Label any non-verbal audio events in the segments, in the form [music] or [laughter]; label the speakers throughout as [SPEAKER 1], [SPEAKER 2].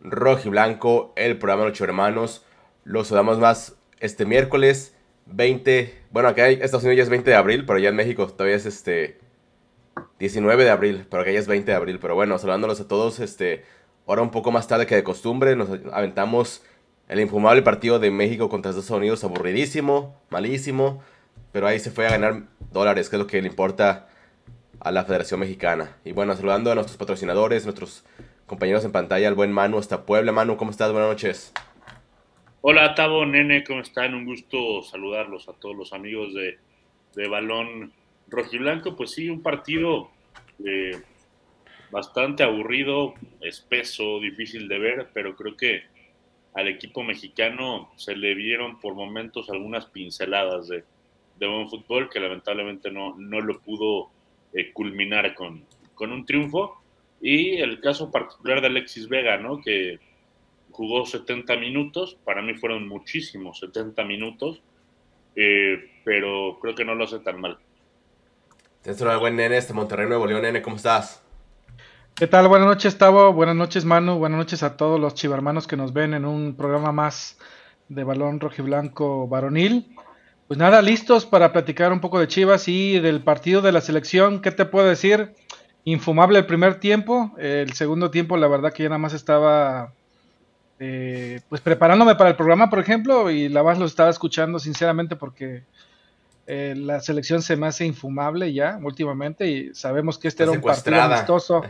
[SPEAKER 1] Rojo y Blanco, el programa Ocho Hermanos. Los saludamos más este miércoles 20. Bueno, acá en Estados Unidos ya es 20 de abril, pero allá en México todavía es este 19 de abril, pero acá ya es 20 de abril. Pero bueno, saludándolos a todos, este, ahora un poco más tarde que de costumbre, nos aventamos el infumable partido de México contra Estados Unidos, aburridísimo, malísimo, pero ahí se fue a ganar dólares, que es lo que le importa a la Federación Mexicana. Y bueno, saludando a nuestros patrocinadores, nuestros compañeros en pantalla, el buen Manu hasta Puebla. Manu, ¿cómo estás? Buenas noches.
[SPEAKER 2] Hola, Tavo, Nene, ¿cómo están? Un gusto saludarlos a todos los amigos de, de Balón Rojiblanco. Pues sí, un partido eh, bastante aburrido, espeso, difícil de ver, pero creo que al equipo mexicano se le vieron por momentos algunas pinceladas de, de buen fútbol que lamentablemente no, no lo pudo eh, culminar con, con un triunfo y el caso particular de Alexis Vega, ¿no? Que jugó 70 minutos, para mí fueron muchísimos 70 minutos, eh, pero creo que no lo hace tan mal.
[SPEAKER 1] Tienes un buen nene, este Monterrey Nuevo León, nene, ¿cómo estás?
[SPEAKER 3] ¿Qué tal? Buenas noches, Tavo. Buenas noches, Manu. Buenas noches a todos los chivarmanos que nos ven en un programa más de balón rojiblanco varonil. Pues nada, listos para platicar un poco de Chivas y del partido de la selección. ¿Qué te puedo decir? Infumable el primer tiempo. El segundo tiempo, la verdad que ya nada más estaba eh, pues preparándome para el programa, por ejemplo, y la más lo estaba escuchando sinceramente porque eh, la selección se me hace infumable ya últimamente y sabemos que este era un partido amistoso,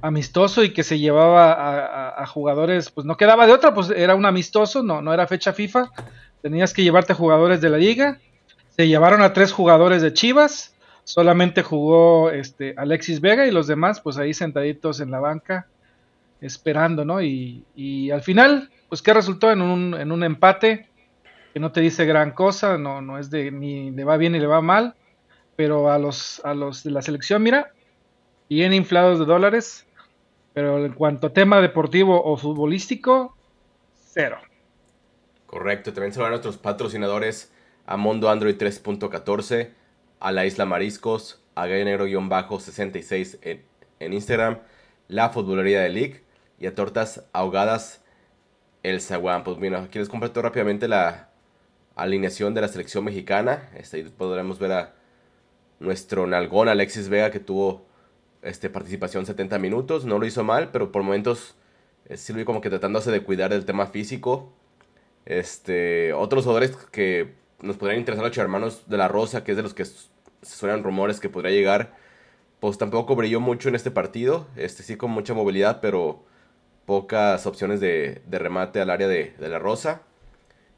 [SPEAKER 3] amistoso y que se llevaba a, jugadores, pues no quedaba de otra, pues era un amistoso, no, no era fecha FIFA, tenías que llevarte jugadores de la liga, se llevaron a tres jugadores de Chivas, solamente jugó este Alexis Vega y los demás pues ahí sentaditos en la banca esperando, ¿no? Y, y al final, pues ¿qué resultó? En un, en un empate que no te dice gran cosa, no, no es de ni le va bien ni le va mal, pero a los, a los de la selección, mira, bien inflados de dólares, pero en cuanto a tema deportivo o futbolístico, cero.
[SPEAKER 1] Correcto, también se van nuestros patrocinadores a Mondo Android 3.14 a la Isla Mariscos, a Gallo-66 en, en Instagram, la Futbolería de League y a Tortas Ahogadas El Zaguán. Pues bueno, aquí les comparto rápidamente la alineación de la selección mexicana. Este, ahí podremos ver a nuestro nalgón Alexis Vega que tuvo este, participación 70 minutos. No lo hizo mal, pero por momentos eh, como que tratándose de cuidar del tema físico. Este, otros jugadores que nos podrían interesar a los hermanos de la Rosa, que es de los que suenan rumores que podría llegar, pues tampoco brilló mucho en este partido. Este sí con mucha movilidad, pero pocas opciones de, remate al área de, la Rosa.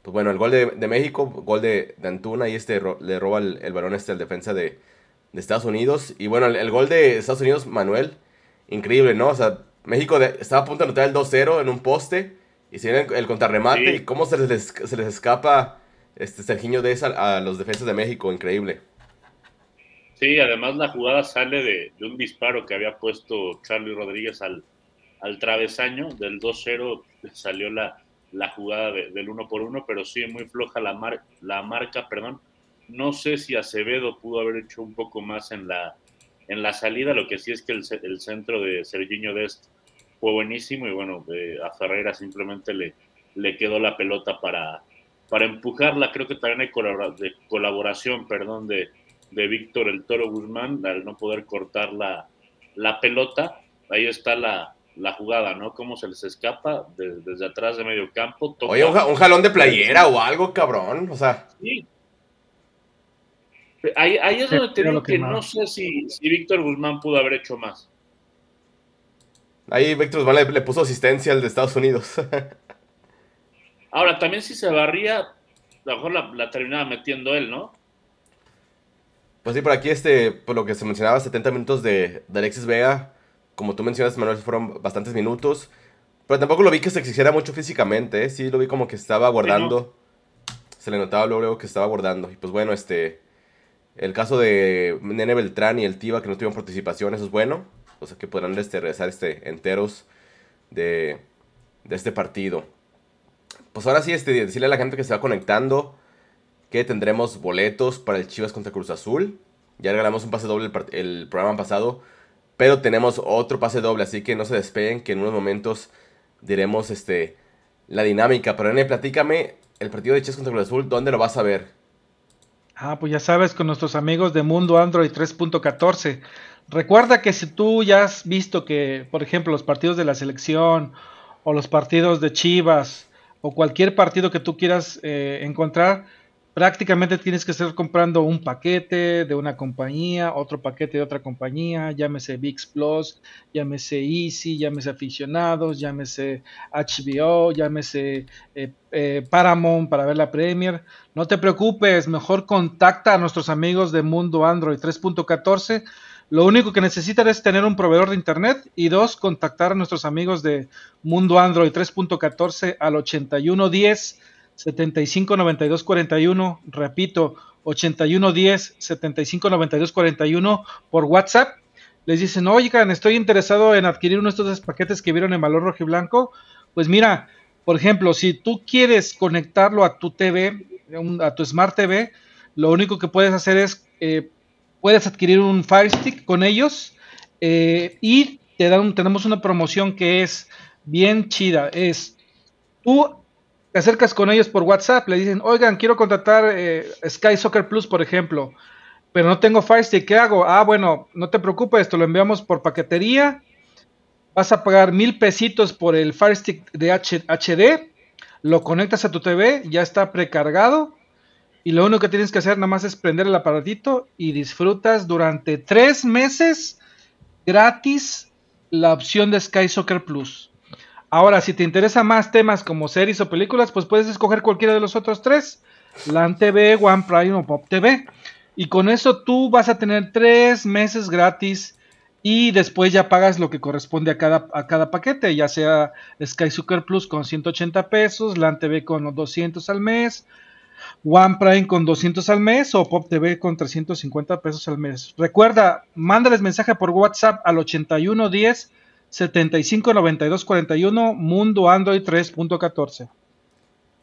[SPEAKER 1] Pues bueno, el gol de, México, gol de, Antuna y este le roba el, balón este al defensa de, Estados Unidos. Y bueno, el, gol de Estados Unidos, Manuel, increíble, ¿no? O sea, México estaba a punto de anotar el 2-0 en un poste y se viene el, contrarremate y cómo se les, se les escapa este Serginho de esa a los defensas de México, increíble.
[SPEAKER 2] Sí, además la jugada sale de, un disparo que había puesto Charlie Rodríguez al, al travesaño, del 2-0 salió la, la jugada del uno por uno, pero sí muy floja la, mar, la marca, perdón. No sé si Acevedo pudo haber hecho un poco más en la, en la salida, lo que sí es que el, el centro de Serginho Dest fue buenísimo y bueno, eh, a Ferreira simplemente le, le quedó la pelota para, para empujarla. Creo que también hay de colaboración, perdón, de, de Víctor el Toro Guzmán al no poder cortar la, la pelota. Ahí está la, la, jugada, ¿no? Cómo se les escapa desde atrás de medio campo.
[SPEAKER 1] Oye, un, jalón de playera o algo, cabrón. O sea. Sí.
[SPEAKER 2] Ahí, ahí es donde te digo que no sé si, si, Víctor Guzmán pudo haber hecho más.
[SPEAKER 1] Ahí Víctor Guzmán le, le puso asistencia al de Estados Unidos. [laughs]
[SPEAKER 2] Ahora, también si se barría, a lo mejor la, terminaba metiendo él, ¿no?
[SPEAKER 1] Pues sí, por aquí, este, por lo que se mencionaba, 70 minutos de, Alexis Vega. Como tú mencionas, Manuel, fueron bastantes minutos. Pero tampoco lo vi que se exigiera mucho físicamente, ¿eh? Sí, lo vi como que estaba guardando. Se le notaba luego que estaba guardando. Y pues bueno, este. El caso de Nene Beltrán y el Tiva que no tuvieron participación, eso es bueno. O sea que podrán este, regresar este, enteros de, de este partido pues ahora sí, este, decirle a la gente que se va conectando que tendremos boletos para el Chivas contra Cruz Azul. Ya regalamos un pase doble el, programa pasado, pero tenemos otro pase doble, así que no se despeguen, que en unos momentos diremos este, la dinámica. Pero Nene, platícame el partido de Chess contra Cruz Azul, ¿dónde lo vas a ver?
[SPEAKER 3] Ah, pues ya sabes, con nuestros amigos de Mundo Android 3.14. Recuerda que si tú ya has visto que, por ejemplo, los partidos de la selección o los partidos de Chivas o cualquier partido que tú quieras eh, encontrar, prácticamente tienes que estar comprando un paquete de una compañía, otro paquete de otra compañía, llámese VIX Plus, llámese Easy, llámese Aficionados, llámese HBO, llámese eh, eh, Paramount para ver la Premier. No te preocupes, mejor contacta a nuestros amigos de Mundo Android 3.14. Lo único que necesitan es tener un proveedor de internet y dos, contactar a nuestros amigos de Mundo Android 3.14 al 8110 75 92 41, repito, 81 10 75 92 41 por WhatsApp. Les dicen, oigan, estoy interesado en adquirir uno de estos paquetes que vieron en valor rojo y blanco. Pues mira, por ejemplo, si tú quieres conectarlo a tu TV, a tu Smart TV, lo único que puedes hacer es, eh, puedes adquirir un Fire Stick con ellos eh, y te dan, tenemos una promoción que es bien chida. Es, tú te acercas con ellos por WhatsApp, le dicen, oigan, quiero contratar eh, Sky Soccer Plus, por ejemplo, pero no tengo Firestick, ¿qué hago? Ah, bueno, no te preocupes, te lo enviamos por paquetería, vas a pagar mil pesitos por el Firestick de HD, lo conectas a tu TV, ya está precargado, y lo único que tienes que hacer nada más es prender el aparatito y disfrutas durante tres meses gratis la opción de Sky Soccer Plus. Ahora, si te interesa más temas como series o películas, pues puedes escoger cualquiera de los otros tres. LAN TV, One Prime o Pop TV. Y con eso tú vas a tener tres meses gratis y después ya pagas lo que corresponde a cada, a cada paquete, ya sea Sky Super Plus con 180 pesos, LAN TV con 200 al mes, One Prime con 200 al mes o Pop TV con 350 pesos al mes. Recuerda, mándales mensaje por WhatsApp al 8110 759241 Mundo Android 3.14.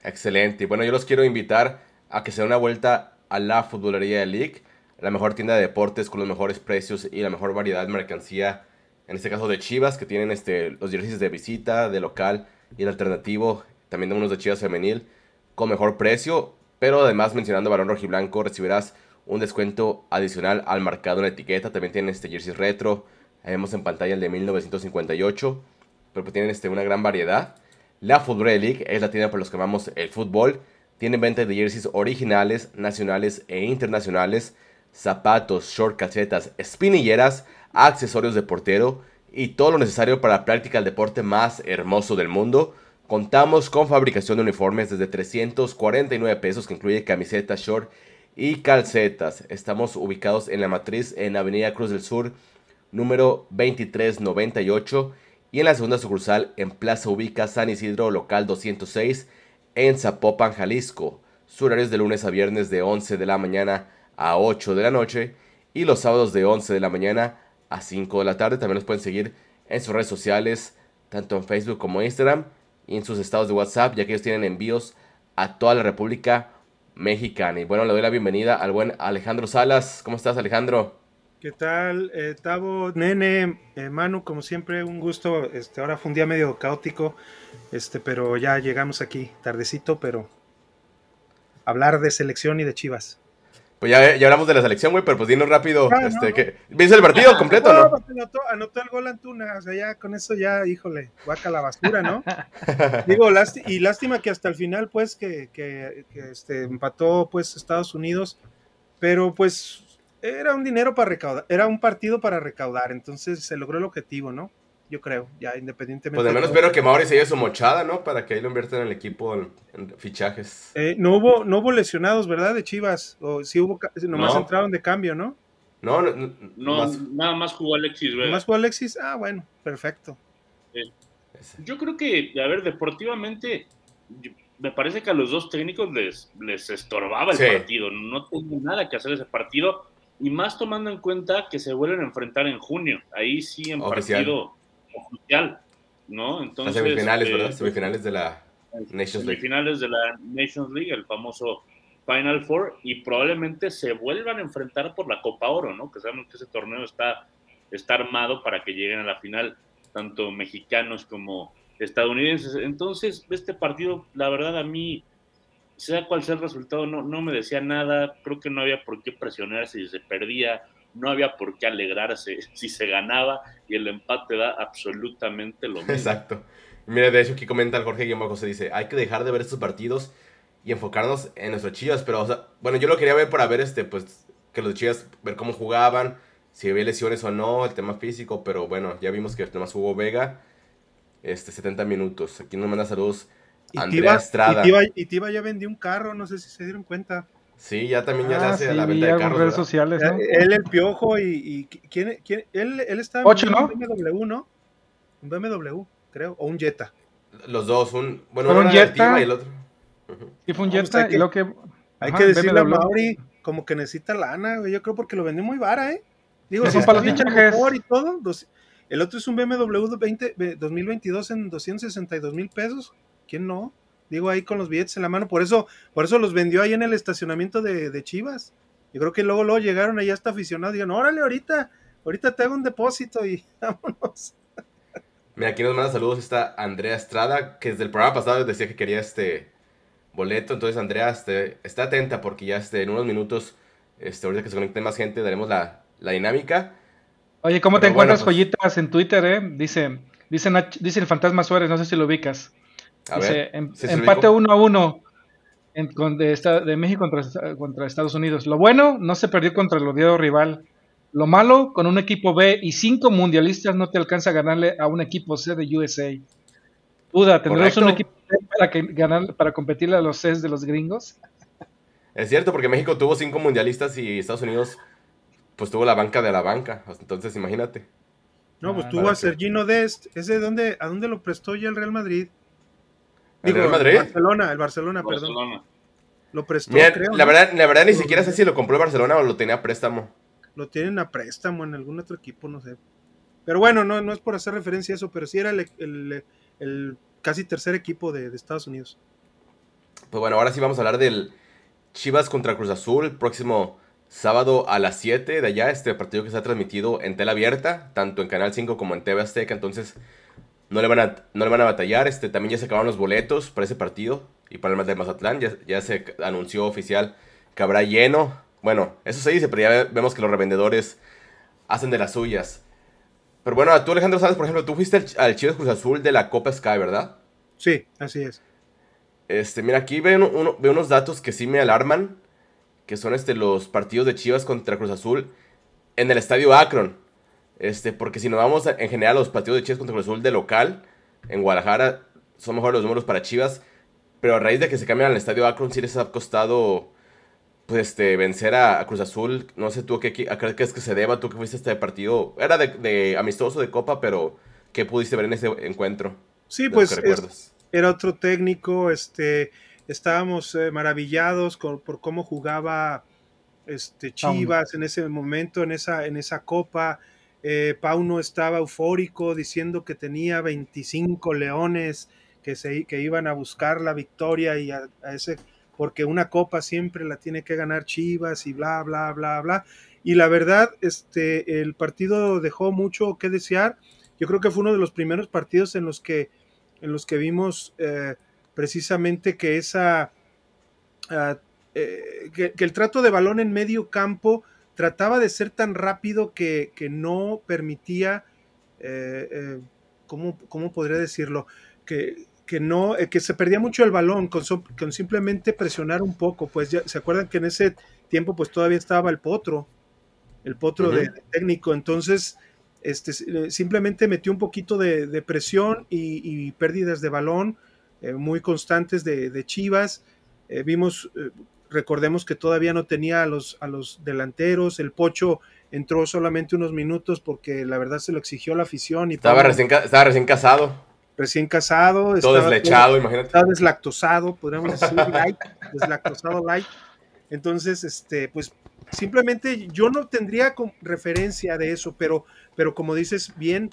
[SPEAKER 1] Excelente. Bueno, yo los quiero invitar a que se den una vuelta a la Futbolería de League, la mejor tienda de deportes con los mejores precios y la mejor variedad de mercancía. En este caso de Chivas, que tienen este, los jerseys de visita, de local y el alternativo. También de unos de Chivas femenil con mejor precio. Pero además, mencionando Balón Rojiblanco, recibirás un descuento adicional al marcado en la etiqueta. También tienen este jersey retro vemos en pantalla el de 1958, pero pues tienen este, una gran variedad. La Football League es la tienda para los que amamos el fútbol. Tienen venta de jerseys originales, nacionales e internacionales, zapatos, short, casetas, espinilleras, accesorios de portero y todo lo necesario para la práctica del deporte más hermoso del mundo. Contamos con fabricación de uniformes desde 349 pesos que incluye camisetas, short y calcetas. Estamos ubicados en la matriz en Avenida Cruz del Sur número 2398 y en la segunda sucursal en Plaza Ubica San Isidro, local 206 en Zapopan, Jalisco. Su horario es de lunes a viernes de 11 de la mañana a 8 de la noche y los sábados de 11 de la mañana a 5 de la tarde. También los pueden seguir en sus redes sociales, tanto en Facebook como Instagram en sus estados de WhatsApp, ya que ellos tienen envíos a toda la República Mexicana. Y bueno, le doy la bienvenida al buen Alejandro Salas. ¿Cómo estás, Alejandro?
[SPEAKER 4] ¿Qué tal, eh, Tavo, Nene, eh, Manu? Como siempre, un gusto. Este, ahora fue un día medio caótico, este, pero ya llegamos aquí, tardecito, pero hablar de selección y de Chivas.
[SPEAKER 1] Pues ya, ya hablamos de la selección, güey, pero pues dinos rápido. Ah, este, que, ¿Viste el partido ah, completo, no?
[SPEAKER 4] no? Anotó, anotó, el gol Antuna, o sea, ya con eso ya, híjole, guaca la basura, ¿no? [laughs] Digo, y lástima que hasta el final, pues, que, que, que este, empató, pues, Estados Unidos, pero pues era un dinero para recaudar, era un partido para recaudar, entonces se logró el objetivo, ¿no? Yo creo, ya independientemente.
[SPEAKER 1] Pues de menos espero que Mauri se lleve su mochada, ¿no? Para que ahí lo inviertan en el equipo en, fichajes.
[SPEAKER 4] Eh, no hubo, no hubo lesionados, ¿verdad? De Chivas. O sí hubo, nomás entraron de cambio, ¿no?
[SPEAKER 5] No, no, nada más jugó Alexis, ¿verdad?
[SPEAKER 4] ¿Más jugó Alexis? Ah, bueno, perfecto.
[SPEAKER 5] yo creo que, a ver, deportivamente, me parece que a los dos técnicos les, les estorbaba el partido. No tengo nada que hacer ese partido y más tomando en cuenta que se vuelven a enfrentar en junio, ahí sí en partido oficial, ¿no?
[SPEAKER 1] Entonces, semifinales, ¿verdad? Eh, semifinales de la Nations League.
[SPEAKER 5] Semifinales de la Nations League, el famoso Final Four, y probablemente se vuelvan a enfrentar por la Copa Oro, ¿no? Que sabemos que ese torneo está, está armado para que lleguen a la final tanto mexicanos como, estadounidenses. Entonces, este partido, la verdad, a mí, sea cual sea el resultado, no, no me decía nada. Creo que no había por qué presionarse si se perdía, no había por qué alegrarse [laughs] si se ganaba, y el empate da absolutamente lo mismo.
[SPEAKER 1] Exacto. Mira, de hecho, aquí comenta el Jorge Guillermo José, dice, hay que dejar de ver estos partidos y enfocarnos en nuestros chivas, pero, o sea, bueno, yo lo quería ver para ver, este, pues, que los chivas, ver cómo jugaban, si había lesiones o no, el tema físico, pero bueno, ya vimos que más jugó Vega, este, 70 minutos. Aquí nos manda saludos Andrea Estrada.
[SPEAKER 4] Y Tiba, ya vendió un carro, no sé si se dieron cuenta.
[SPEAKER 1] Sí, ya también ya le ah, hace la venta de carros.
[SPEAKER 3] redes sociales, ¿no?
[SPEAKER 4] Él, el piojo y, ¿quién, quién? Él, él estaba
[SPEAKER 3] en un
[SPEAKER 4] BMW, ¿no? Un BMW, creo, o un Jetta.
[SPEAKER 1] Los dos, un,
[SPEAKER 3] bueno, un Jetta y el otro. Y fue un Jetta y lo que...
[SPEAKER 4] Hay que decirle a Mauri como que necesita lana, güey, yo creo porque lo vendió muy vara, ¿eh?
[SPEAKER 3] Digo, si para los fichajes.
[SPEAKER 4] Y todo, el otro es un BMW 20, 2022 en 262 mil pesos. ¿Quién no? Digo ahí con los billetes en la mano. Por eso, por eso los vendió ahí en el estacionamiento de, Chivas. Yo creo que luego, luego llegaron allá hasta aficionados. Digan, órale, ahorita, ahorita te hago un depósito y [laughs] vámonos.
[SPEAKER 1] Mira, aquí nos manda saludos está Andrea Estrada, que desde el programa pasado decía que quería este boleto. Entonces, Andrea, este, está atenta porque ya este, en unos minutos, este, ahorita que se conecte más gente, daremos la, la dinámica.
[SPEAKER 3] Oye, ¿cómo te encuentras pues joyitas en Twitter, eh? Dice, dice, dice el Fantasma Suárez, no sé si lo ubicas. Dice, em, empate 1 a 1 de, de, México contra, contra, Estados Unidos. Lo bueno, no se perdió contra el odiado rival. Lo malo, con un equipo B y cinco mundialistas no te alcanza a ganarle a un equipo C de USA. Duda, ¿tendremos un equipo C para, que, ganar, para competirle a los C de los gringos?
[SPEAKER 1] Es cierto, porque México tuvo cinco mundialistas y Estados Unidos pues tuvo la banca de la banca. Entonces, imagínate.
[SPEAKER 4] No, pues ah, tuvo a Sergino Dest. ¿Ese de dónde, a dónde lo prestó ya el Real Madrid?
[SPEAKER 1] ¿El Real Madrid?
[SPEAKER 4] El Barcelona, el Barcelona, perdón. Lo prestó,
[SPEAKER 1] creo. La, verdad, la verdad, ni siquiera sé si lo compró el Barcelona o lo tenía a préstamo.
[SPEAKER 4] Lo tienen a préstamo en algún otro equipo, no sé. Pero bueno, no, no es por hacer referencia a eso, pero sí era el, casi tercer equipo de, de Estados Unidos.
[SPEAKER 1] Pues bueno, ahora sí vamos a hablar del Chivas contra Cruz Azul, próximo sábado a las 7 de allá, este partido que se ha transmitido en tela abierta, tanto en Canal 5 como en TV Azteca, entonces no le van a, no le van a batallar, este, también ya se acabaron los boletos para ese partido y para el de Mazatlán, ya, ya se anunció oficial que habrá lleno, bueno, eso se dice, pero ya vemos que los revendedores hacen de las suyas. Pero bueno, tú Alejandro sabes, por ejemplo, tú fuiste al, Chivas Cruz Azul de la Copa Sky, ¿verdad?
[SPEAKER 4] Sí, así es.
[SPEAKER 1] Este, mira, aquí veo, veo unos datos que sí me alarman que son este, los partidos de Chivas contra Cruz Azul en el estadio Akron. Este, porque si nos vamos en general los partidos de Chivas contra Cruz Azul de local, en Guadalajara son mejores los números para Chivas, pero a raíz de que se cambian al estadio Akron sí les ha costado pues este vencer a, Cruz Azul. No sé tú a qué, a qué es que se deba, tú que fuiste a este partido, era de, amistoso de copa, pero ¿qué pudiste ver en ese encuentro?
[SPEAKER 4] Sí, pues era otro técnico, este estábamos eh, maravillados por cómo jugaba este, Chivas en ese momento, en esa, en esa copa. Eh, Pauno estaba eufórico diciendo que tenía 25 leones que, se, que iban a buscar la victoria y a, ese, porque una copa siempre la tiene que ganar Chivas y bla, bla, bla, bla. Y la verdad, este, el partido dejó mucho que desear. Yo creo que fue uno de los primeros partidos en los que, en los que vimos eh, precisamente que esa ah, eh, que, el trato de balón en medio campo trataba de ser tan rápido que, no permitía eh, eh, ¿cómo, podría decirlo? Que, que no, que se perdía mucho el balón con, con, simplemente presionar un poco, pues ya se acuerdan que en ese tiempo pues todavía estaba el potro, el potro de, técnico, entonces este, simplemente metió un poquito de, presión y, pérdidas de balón, eh, muy constantes de, Chivas. Eh, vimos, eh, recordemos que todavía no tenía a los, a los delanteros, el Pocho entró solamente unos minutos porque la verdad se lo exigió la afición. Y
[SPEAKER 1] estaba, recién, estaba recién casado.
[SPEAKER 4] Recién casado.
[SPEAKER 1] Todo deslechado, imagínate.
[SPEAKER 4] Estaba deslactosado, podríamos decir, light, [laughs] deslactosado light. Entonces, este, pues simplemente yo no tendría referencia de eso, pero, pero como dices bien,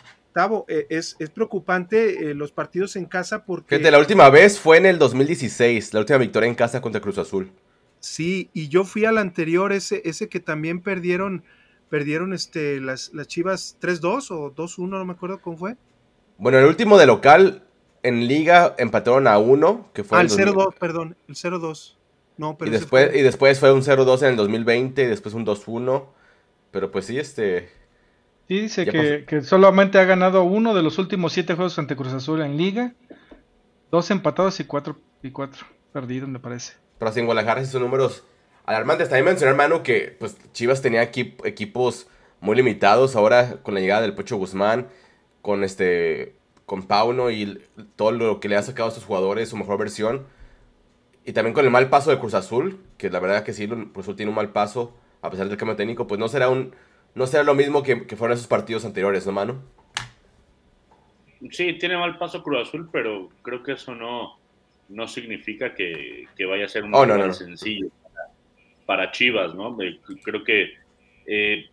[SPEAKER 4] eh, es, preocupante eh, los partidos en casa porque...
[SPEAKER 1] la última vez fue en el 2016, la última victoria en casa contra Cruz Azul.
[SPEAKER 4] Sí, y yo fui al anterior, ese, ese que también perdieron, perdieron este, las, las Chivas 3-2 o 2-1, no me acuerdo cómo fue.
[SPEAKER 1] Bueno, el último de local en liga empataron a uno, que fue
[SPEAKER 4] ah, el 0-2, perdón, el 0-2. No,
[SPEAKER 1] pero y después, fue... y después fue un 0-2 en el 2020 y después un 2-1. Pero pues sí, este...
[SPEAKER 3] Sí, dice que, que, solamente ha ganado uno de los últimos siete juegos ante Cruz Azul en liga. Dos empatados y cuatro, y cuatro perdidos, me parece.
[SPEAKER 1] Pero sin Guadalajara sí son números alarmantes. También mencionar, hermano, que pues Chivas tenía equipos muy limitados. Ahora con la llegada del Pocho Guzmán, con este con Pauno y todo lo que le ha sacado a estos jugadores, su mejor versión. Y también con el mal paso de Cruz Azul, que la verdad que sí, Cruz Azul tiene un mal paso, a pesar del cambio técnico, pues no será un no será lo mismo que, que fueron esos partidos anteriores, ¿no, mano?
[SPEAKER 2] Sí, tiene mal paso Cruz Azul, pero creo que eso no, no significa que, vaya a ser un oh, sencillo para, Chivas, ¿no? Creo que eh,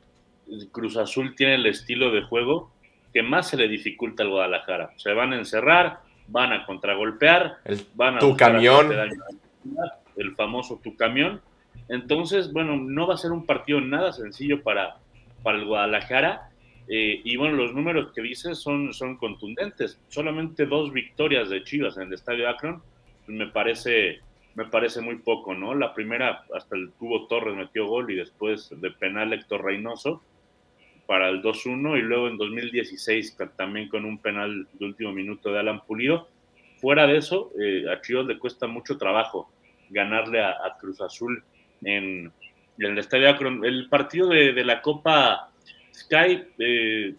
[SPEAKER 2] Cruz Azul tiene el estilo de juego que más se le dificulta al Guadalajara. Se van a encerrar, van a contragolpear, van a
[SPEAKER 1] tu camión,
[SPEAKER 2] el famoso tu camión. Entonces, bueno, no va a ser un partido nada sencillo para, para el Guadalajara. Eh, y bueno, los números que dices son, son contundentes. Solamente dos victorias de Chivas en el Estadio Akron me parece, me parece muy poco, ¿no? La primera, hasta el tubo Torres metió gol y después de penal Héctor Reynoso para el 2-1 y luego en 2016 también con un penal de último minuto de Alan Pulido. Fuera de eso, eh, a Chivas le cuesta mucho trabajo ganarle a, Cruz Azul en, el Estadio Akron. El partido de, la Copa Sky, eh,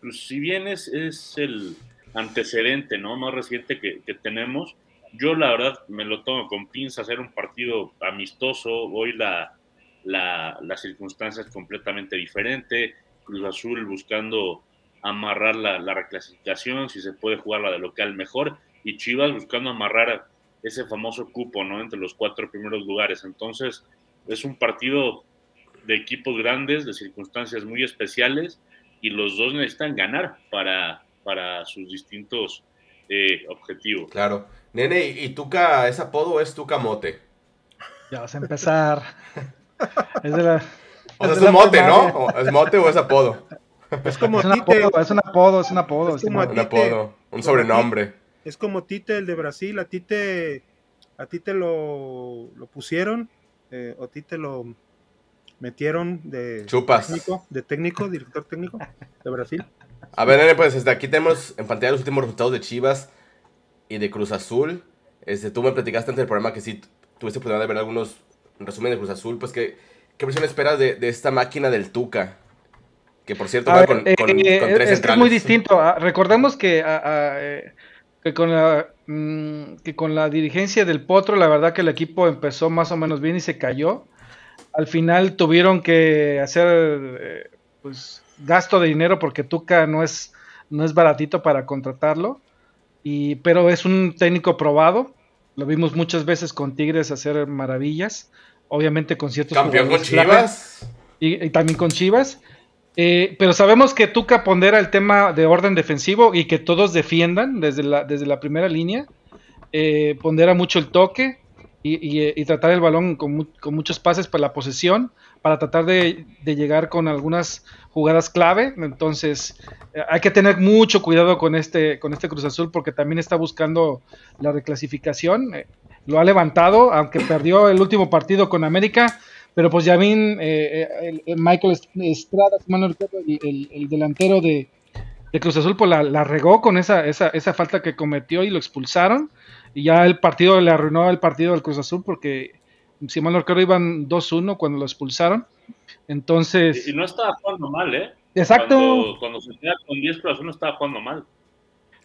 [SPEAKER 2] pues, si bien es, es, el antecedente ¿no? más reciente que, tenemos, yo la verdad me lo tomo con pinza hacer un partido amistoso. Hoy la, la, la circunstancia es completamente diferente. Cruz Azul buscando amarrar la, reclasificación, si se puede jugar la de local mejor, y Chivas buscando amarrar ese famoso cupo, ¿no? Entre los cuatro primeros lugares. Entonces, es un partido de equipos grandes, de circunstancias muy especiales, y los dos necesitan ganar para, para sus distintos eh, objetivos.
[SPEAKER 1] Claro. Nene, ¿y Tuca es apodo o es Tuca Mote?
[SPEAKER 3] Ya vas a empezar. [laughs] es de la,
[SPEAKER 1] o sea, es un mote, ¿no? ¿Es mote o es apodo?
[SPEAKER 3] Es como Tite. es un apodo, es un apodo.
[SPEAKER 1] Es como un apodo, un sobrenombre.
[SPEAKER 4] Es como Tite, el de Brasil. A Tite, a Tite lo, lo pusieron, eh, o Tite lo metieron de
[SPEAKER 1] Chupas.
[SPEAKER 4] técnico, de técnico, director técnico de Brasil.
[SPEAKER 1] A ver, nene, pues desde aquí tenemos en pantalla los últimos resultados de Chivas y de Cruz Azul. Este, tú me platicaste antes del programa que sí tuviste oportunidad de ver algunos resúmenes de Cruz Azul, pues que ¿Qué versión esperas de, esta máquina del Tuca? Que por cierto va con,
[SPEAKER 3] eh, eh, tres es, es muy distinto. Ah, recordemos que, ah, ah, eh, que, con la, mm, que con la dirigencia del Potro, la verdad que el equipo empezó más o menos bien y se cayó. Al final tuvieron que hacer pues gasto de dinero porque Tuca no es, no es baratito para contratarlo. Y, pero es un técnico probado. Lo vimos muchas veces con Tigres hacer maravillas obviamente con ciertos
[SPEAKER 1] campeón con Chivas.
[SPEAKER 3] y, también con Chivas. Eh, pero sabemos que Tuca pondera el tema de orden defensivo y que todos defiendan desde la, desde la primera línea. Eh, pondera mucho el toque y, tratar el balón con, muchos pases para la posesión para tratar de, llegar con algunas jugadas clave entonces eh, hay que tener mucho cuidado con este con este Cruz Azul porque también está buscando la reclasificación lo ha levantado, aunque perdió el último partido con América, pero pues ya eh, eh Michael Estrada, el, el, delantero de, Cruz Azul, pues la, regó con esa, esa, esa, falta que cometió y lo expulsaron. Y ya el partido le arruinó el partido del Cruz Azul porque, si mal no recuerdo, iban 2-1 cuando lo expulsaron. Entonces.
[SPEAKER 2] Y, no estaba jugando mal, ¿eh?
[SPEAKER 3] Exacto.
[SPEAKER 2] Cuando, se queda con 10 Cruz no estaba jugando mal.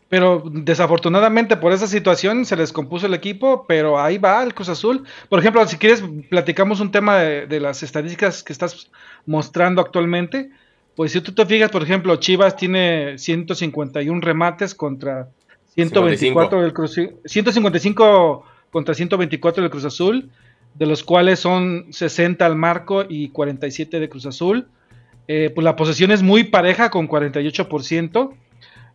[SPEAKER 3] Pero desafortunadamente por esa situación se les compuso el equipo, pero ahí va el Cruz Azul. Por ejemplo, si quieres, platicamos un tema de, las estadísticas que estás mostrando actualmente. Pues si tú te fijas, por ejemplo, Chivas tiene 151 remates contra 124 del Cruz 155 contra 124 del Cruz Azul, de los cuales son 60 al marco y 47 de Cruz Azul. Eh, pues la posesión es muy pareja con 48%.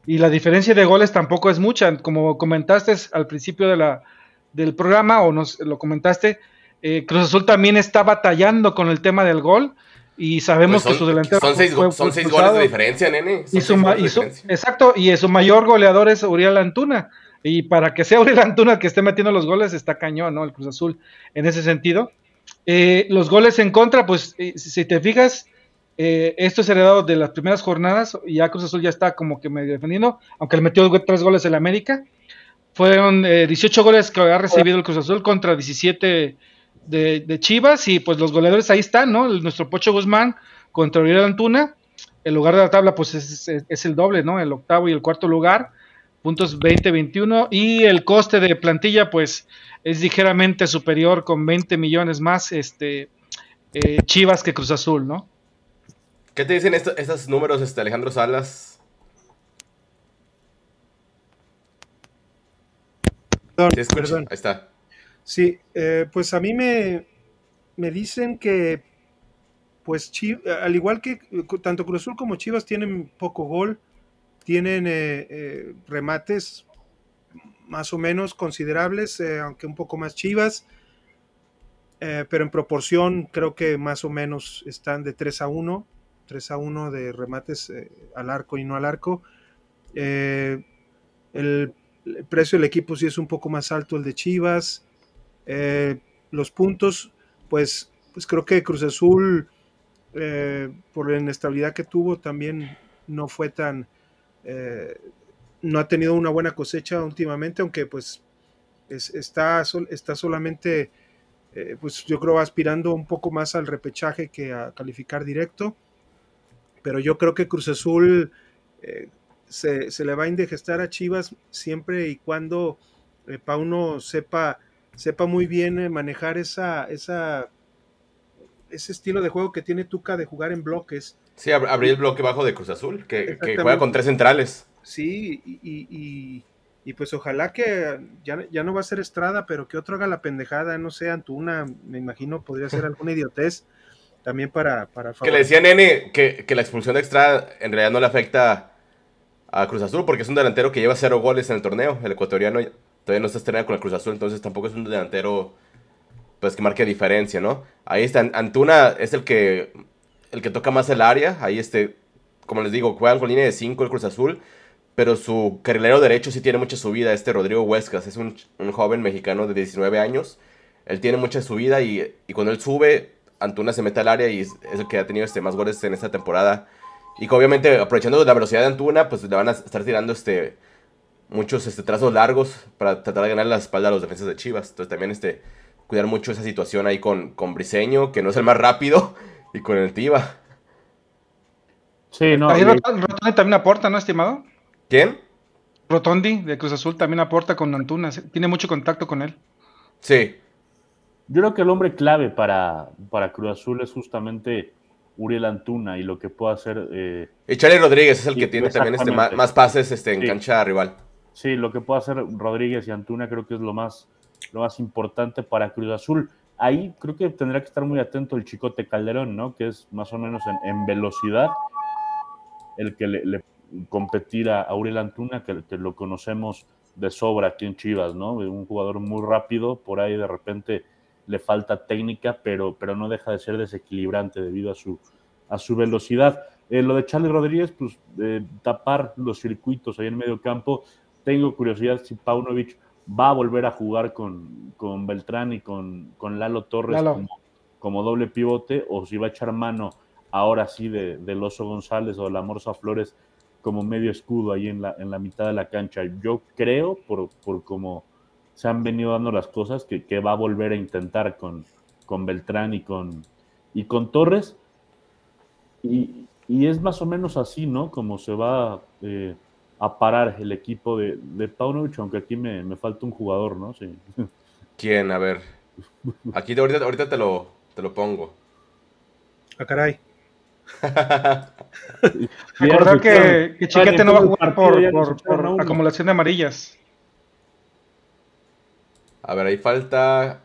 [SPEAKER 3] Y la diferencia de goles tampoco es mucha. Como comentaste al principio de la, del programa, o nos lo comentaste, eh, Cruz Azul también está batallando con el tema del gol. Y sabemos pues que su delantero.
[SPEAKER 1] Son seis, son seis goles de diferencia, nene.
[SPEAKER 3] Y su, exacto, y su mayor goleador es Uriel Antuna. Y para que sea Uriel Antuna el que esté metiendo los goles, está cañón, ¿no? El Cruz Azul en ese sentido. Eh, los goles en contra, pues eh, si te fijas, eh, esto es heredado de las primeras jornadas y ya Cruz Azul ya está como que medio defendiendo, aunque le metió tres goles en la América. Fueron 18 goles que ha recibido el Cruz Azul contra 17 de, Chivas y pues los goleadores ahí están, ¿no? nuestro Pocho Guzmán contra Uriel Antuna. El lugar de la tabla pues es, es el doble, ¿no? El octavo y el cuarto lugar puntos 20-21 y el coste de plantilla pues es ligeramente superior con 20 millones más este eh, Chivas que Cruz Azul, ¿no?
[SPEAKER 1] ¿Qué te dicen estos, números, este, Alejandro Salas?
[SPEAKER 4] Perdón,
[SPEAKER 1] Ahí está.
[SPEAKER 4] Sí, eh, pues a mí me, me dicen que, pues, al igual que tanto Cruz Azul como Chivas tienen poco gol, tienen eh, eh, remates más o menos considerables, eh, aunque un poco más chivas, pero en proporción creo que más o menos están de 3 a 1, 3 a 1 de remates al arco y no al arco. El, precio del equipo sí es un poco más alto el de Chivas. los puntos, pues, pues creo que Cruz Azul, por la inestabilidad que tuvo, también no fue tan eh, no ha tenido una buena cosecha últimamente, aunque pues está, está solamente, eh, pues yo creo aspirando un poco más al repechaje que a calificar directo. Pero yo creo que Cruz Azul eh, se, le va a indigestar a Chivas siempre y cuando Pauno sepa, sepa muy bien manejar esa, esa, ese estilo de juego que tiene Tuca de jugar en bloques
[SPEAKER 1] Sí, abrir el bloque bajo de Cruz Azul, que, juega con tres centrales.
[SPEAKER 4] Sí, y, y, pues ojalá que ya, ya, no va a ser Estrada, pero que otro haga la pendejada, no sé, Antuna, me imagino, podría ser alguna idiotez también para... para
[SPEAKER 1] que le decía Nene que, que la expulsión de Estrada en realidad no le afecta a Cruz Azul, porque es un delantero que lleva cero goles en el torneo. El ecuatoriano todavía no está estrenado con el Cruz Azul, entonces tampoco es un delantero pues que marque diferencia, ¿no? Ahí está, Antuna es el que el que toca más el área. Ahí, este, como les digo, juegan con línea de 5 el Cruz Azul. Pero su carrilero derecho sí tiene mucha subida. Este Rodrigo Huescas es un, joven mexicano de 19 años. Él tiene mucha subida y, cuando él sube, Antuna se mete al área y es, el que ha tenido este, más goles en esta temporada. Y obviamente aprovechando la velocidad de Antuna, pues le van a estar tirando este, muchos este, trazos largos para tratar de ganar la espalda a los defensas de Chivas. Entonces también este, cuidar mucho esa situación ahí con, con Briseño, que no es el más rápido, y con el Tiva.
[SPEAKER 3] Sí, no. Ahí Rotondi también aporta, ¿no, estimado?
[SPEAKER 1] ¿Quién?
[SPEAKER 3] Rotondi de Cruz Azul también aporta con Antuna. Tiene mucho contacto con él.
[SPEAKER 1] Sí.
[SPEAKER 2] Yo creo que el hombre clave para, para Cruz Azul es justamente Uriel Antuna y lo que puede hacer. Eh,
[SPEAKER 1] y Charlie Rodríguez es el que tiene también este, más, pases este, en cancha rival.
[SPEAKER 2] Sí, lo que puede hacer Rodríguez y Antuna creo que es lo más, lo más importante para Cruz Azul ahí creo que tendrá que estar muy atento el Chicote Calderón, ¿no? Que es más o menos en, velocidad el que le, competirá a Aurel Antuna, que, lo conocemos de sobra aquí en Chivas, ¿no? Un jugador muy rápido, por ahí de repente le falta técnica, pero, pero no deja de ser desequilibrante debido a su, a su velocidad. Eh, lo de Charlie Rodríguez, pues tapar los circuitos ahí en medio campo. Tengo curiosidad si Paunovic va a volver a jugar con, con Beltrán y con, con Lalo Torres Como, doble pivote o si va a echar mano ahora sí de, del Oso González o de la Morsa Flores como medio escudo ahí en la, en la mitad de la cancha. Yo creo, por, por cómo se han venido dando las cosas, que, que, va a volver a intentar con, con Beltrán y con, y con Torres. Y, y, es más o menos así, ¿no? Como se va eh, a parar el equipo de, de Paunovic, aunque aquí me, me, falta un jugador, ¿no? Sí.
[SPEAKER 1] ¿Quién? A ver. Aquí ahorita, ahorita te, lo, te lo pongo.
[SPEAKER 4] Ah, caray.
[SPEAKER 3] Recordar que, que Chiquete no va a jugar por, por, por acumulación de amarillas.
[SPEAKER 1] A ver, ahí falta.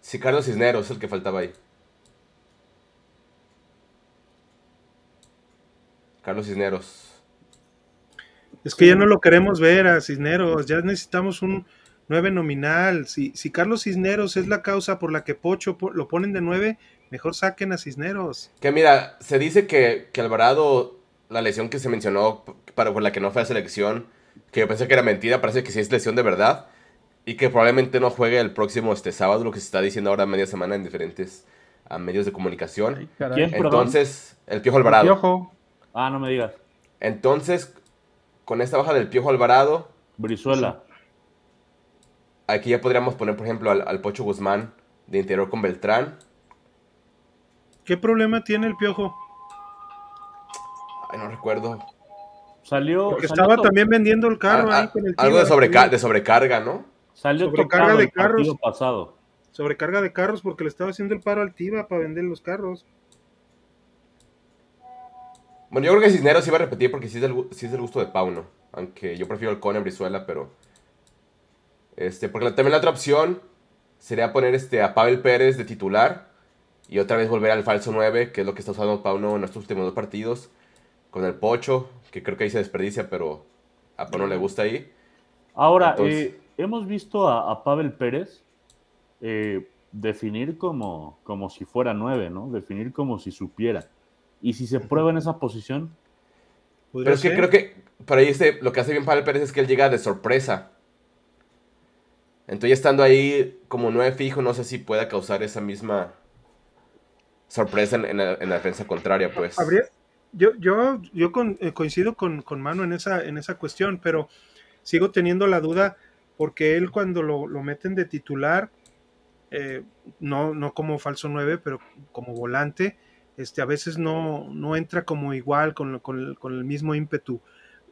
[SPEAKER 1] Sí, Carlos Cisneros es el que faltaba ahí. Carlos Cisneros.
[SPEAKER 4] Es que ya no lo queremos ver a Cisneros, ya necesitamos un 9 nominal. Si, si Carlos Cisneros es la causa por la que Pocho lo ponen de 9, mejor saquen a Cisneros.
[SPEAKER 1] Que mira, se dice que, Alvarado, la lesión que se mencionó para, por la que no fue a selección, que yo pensé que era mentira, parece que sí es lesión de verdad. Y que probablemente no juegue el próximo este sábado, lo que se está diciendo ahora media semana en diferentes a medios de comunicación.
[SPEAKER 3] Ay.
[SPEAKER 1] Entonces, el Piojo Alvarado.
[SPEAKER 3] Piojo.
[SPEAKER 2] Ah, no me digas.
[SPEAKER 1] Entonces, con esta baja del Piojo Alvarado,
[SPEAKER 2] Brizuela.
[SPEAKER 1] aquí ya podríamos poner, por ejemplo, al, al Pocho Guzmán de interior con Beltrán.
[SPEAKER 4] ¿Qué problema tiene el piojo?
[SPEAKER 1] Ay, no recuerdo.
[SPEAKER 2] Salió.
[SPEAKER 4] Porque
[SPEAKER 2] salió
[SPEAKER 4] estaba también vendiendo el carro
[SPEAKER 1] Ah,
[SPEAKER 4] ahí
[SPEAKER 1] ah,
[SPEAKER 4] con el
[SPEAKER 1] algo de,
[SPEAKER 4] Tiva.
[SPEAKER 1] sobreca- de sobrecarga, ¿no?
[SPEAKER 2] Salió
[SPEAKER 4] sobrecarga de
[SPEAKER 2] el partido
[SPEAKER 4] carros.
[SPEAKER 2] pasado.
[SPEAKER 4] Sobrecarga de carros porque le estaba haciendo el paro al Tiva para vender los carros.
[SPEAKER 1] Bueno, yo creo que Cisneros iba a repetir porque sí es del, gu- sí es del gusto de Pauno. Aunque yo prefiero el Cone Brizuela, pero. Este, porque también la otra opción sería poner este, a Pavel Pérez de titular y otra vez volver al falso 9, que es lo que está usando Pauno en estos últimos dos partidos. Con el Pocho, que creo que ahí se desperdicia, pero a Pauno le gusta ahí.
[SPEAKER 2] Ahora,
[SPEAKER 1] Entonces-
[SPEAKER 2] eh, hemos visto a, a Pavel Pérez eh, definir como, como si fuera nueve, ¿no? Definir como si supiera. Y si se prueba en esa posición,
[SPEAKER 1] Pero es que creo que por ahí este, lo que hace bien Pavel Pérez es que él llega de sorpresa. Entonces, ya estando ahí como nueve fijo, no sé si pueda causar esa misma sorpresa en, en la, en la defensa contraria, pues.
[SPEAKER 4] Habría- yo yo, yo con- eh, coincido con, con Mano en esa, en esa cuestión, pero sigo teniendo la duda porque él cuando lo, lo meten de titular, eh, no, no como falso 9, pero como volante, este, a veces no, no entra como igual con, con el- con el mismo ímpetu.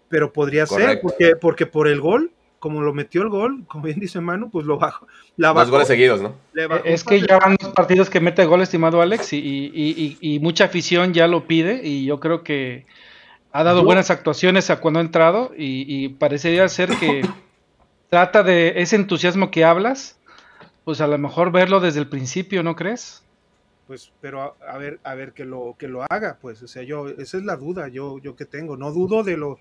[SPEAKER 4] Pero podría ser, porque, porque por el gol, como lo metió el gol, [laughs] como bien dice Manu, pues lo bajó. La
[SPEAKER 1] Dos
[SPEAKER 4] bajó,
[SPEAKER 1] goles seguidos, ¿no?
[SPEAKER 3] Es que ya van dos partidos que mete gol, estimado Alex, y, y- y- y mucha afición ya lo pide, y yo creo que ha dado
[SPEAKER 2] Yo-
[SPEAKER 3] buenas actuaciones a cuando ha entrado, y, y parecería ser que [coughs] trata de ese entusiasmo que hablas, pues a lo mejor verlo desde el principio, ¿no crees?
[SPEAKER 4] Pues pero a, a ver a ver que lo que lo haga pues o sea yo esa es la duda yo yo que tengo no dudo de lo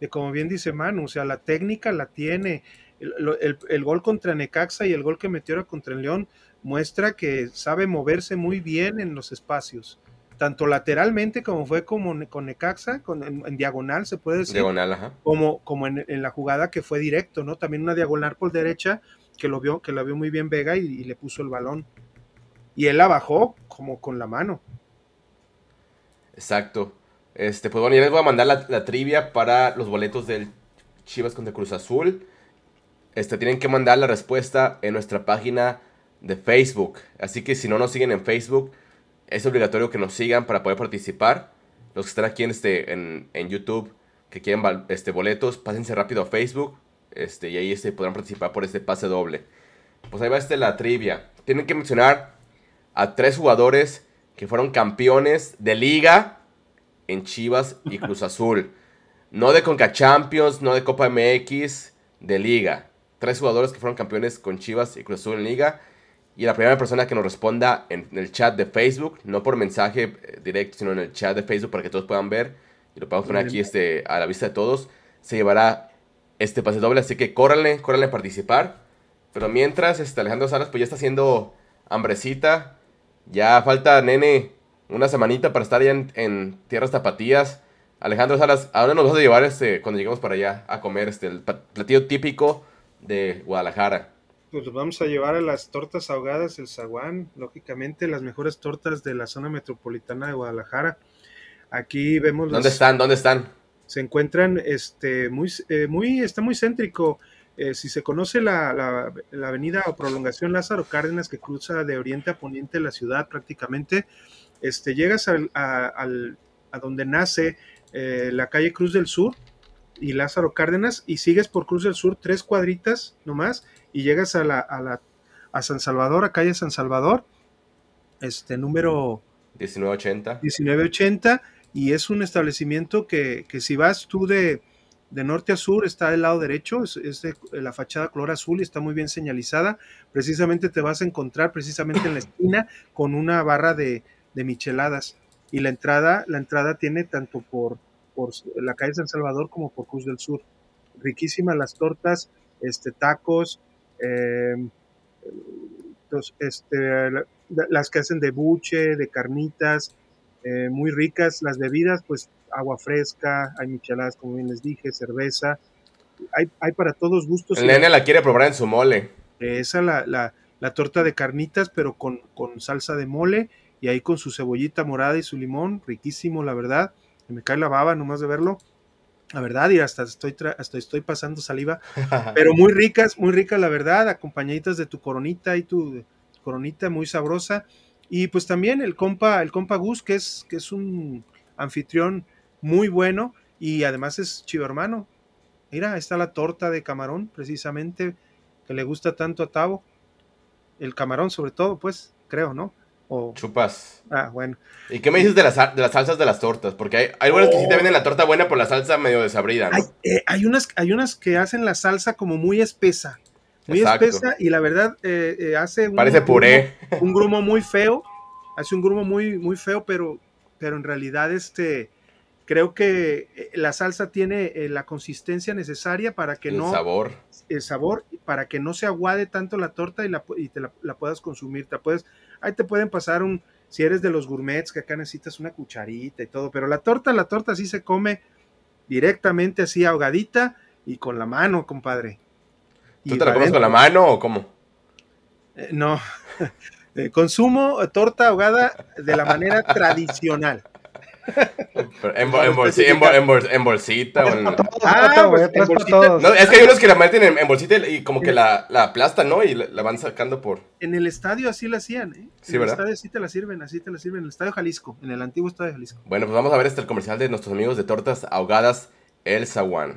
[SPEAKER 4] de como bien dice Manu o sea la técnica la tiene el, el- el gol contra Necaxa y el gol que metió ahora contra el León muestra que sabe moverse muy bien en los espacios tanto lateralmente como fue como con Necaxa con, en, en diagonal se puede decir
[SPEAKER 1] Diagonal, ajá.
[SPEAKER 4] como, como en, en la jugada que fue directo, ¿no? También una diagonal por derecha que lo vio, que la vio muy bien Vega y, y le puso el balón. Y él la bajó como con la mano.
[SPEAKER 1] Exacto. Este, pues bueno, ya les voy a mandar la, la trivia para los boletos del Chivas contra Cruz Azul. Este, tienen que mandar la respuesta en nuestra página de Facebook. Así que si no nos siguen en Facebook, es obligatorio que nos sigan para poder participar. Los que están aquí en, este, en, en YouTube, que quieren este, boletos, pásense rápido a Facebook. Este, y ahí este, podrán participar por este pase doble. Pues ahí va este la trivia. Tienen que mencionar a tres jugadores que fueron campeones de liga en Chivas y [laughs] Cruz Azul. No de Conca Champions, no de Copa MX, de liga. Tres jugadores que fueron campeones con Chivas y Cruz Azul en liga. Y la primera persona que nos responda en el chat de Facebook, no por mensaje eh, directo, sino en el chat de Facebook para que todos puedan ver, y lo podemos poner aquí este, a la vista de todos, se llevará este pase doble. Así que córranle, córranle a participar. Pero mientras, este, Alejandro Salas pues ya está haciendo hambrecita. Ya falta, nene, una semanita para estar ya en, en tierras tapatías. Alejandro Salas, ¿a dónde nos vas a llevar este, cuando lleguemos para allá a comer este, el platillo típico de Guadalajara?
[SPEAKER 4] Pues los vamos a llevar a las tortas ahogadas, el zaguán, lógicamente las mejores tortas de la zona metropolitana de Guadalajara. Aquí vemos
[SPEAKER 1] ¿Dónde
[SPEAKER 4] las-
[SPEAKER 1] están? ¿Dónde están?
[SPEAKER 4] se encuentran este muy eh, muy está muy céntrico Eh, si se conoce la, la- la avenida o prolongación Lázaro Cárdenas que cruza de oriente a poniente la ciudad prácticamente este llegas al- a, al- a donde nace eh, la calle Cruz del Sur y Lázaro Cárdenas y sigues por Cruz del Sur tres cuadritas nomás y llegas a la a, la, a San Salvador a calle San Salvador este número
[SPEAKER 1] 1980.
[SPEAKER 4] 1980 y es un establecimiento que, que si vas tú de, de norte a sur está del lado derecho, es, de la fachada color azul y está muy bien señalizada. Precisamente te vas a encontrar precisamente en la esquina con una barra de, micheladas y la entrada, la entrada tiene tanto por, la calle San Salvador como por Cruz del Sur. Riquísimas las tortas, este, tacos, eh, entonces, este, la- las que hacen de buche, de carnitas, eh, muy ricas. Las bebidas, pues agua fresca, hay micheladas, como bien les dije, cerveza. hay, hay para todos gustos.
[SPEAKER 1] El nene la quiere probar en su mole.
[SPEAKER 4] Esa la, la, la torta de carnitas, pero con, con salsa de mole y ahí con su cebollita morada y su limón, riquísimo, la verdad. Me cae la baba nomás de verlo. La verdad, y hasta estoy, hasta estoy pasando saliva. [laughs] Pero muy ricas, muy ricas, la verdad. Acompañaditas de tu coronita y tu coronita muy sabrosa. Y pues también el compa, el compa Gus, que es, que es un anfitrión muy bueno y además es chivo hermano. Mira, ahí está la torta de camarón, precisamente, que le gusta tanto a Tavo. El camarón, sobre todo, pues, creo, ¿no? O...
[SPEAKER 1] Chupas.
[SPEAKER 4] Ah, bueno.
[SPEAKER 1] ¿Y qué me dices de las, de las salsas de las tortas? Porque hay, hay algunas que sí te venden la torta buena por la salsa medio desabrida, ¿no?
[SPEAKER 4] Hay, eh, hay, unas, hay unas que hacen la salsa como muy espesa. Muy Exacto. espesa y la verdad eh, eh, hace
[SPEAKER 1] un, Parece puré.
[SPEAKER 4] Grumo, un grumo muy feo. Hace un grumo muy, muy feo, pero, pero en realidad este creo que la salsa tiene eh, la consistencia necesaria para que
[SPEAKER 1] el
[SPEAKER 4] no
[SPEAKER 1] sabor.
[SPEAKER 4] El sabor para que no se aguade tanto la torta y, la, y te la, la, puedas consumir. Te puedes ahí te pueden pasar un si eres de los gourmets que acá necesitas una cucharita y todo pero la torta la torta sí se come directamente así ahogadita y con la mano compadre.
[SPEAKER 1] ¿Tú te la comes con la mano o cómo?
[SPEAKER 4] Eh, no. [laughs] Eh, consumo torta ahogada de la manera [laughs] tradicional
[SPEAKER 1] en, en, bolsi, en, en, bolsita. O en...
[SPEAKER 4] Ah, pues, en bolsita.
[SPEAKER 1] No, es que hay unos que la meten en, bolsita y como que la, la aplastan, ¿no? Y la, la, van sacando por.
[SPEAKER 4] En el estadio así la hacían, ¿eh?
[SPEAKER 1] Sí,
[SPEAKER 4] en
[SPEAKER 1] ¿verdad?
[SPEAKER 4] el estadio sí te la sirven, así te la sirven. En el estadio Jalisco, en el antiguo estadio Jalisco.
[SPEAKER 1] Bueno, pues vamos a ver este el comercial de nuestros amigos de tortas ahogadas El Zaguán.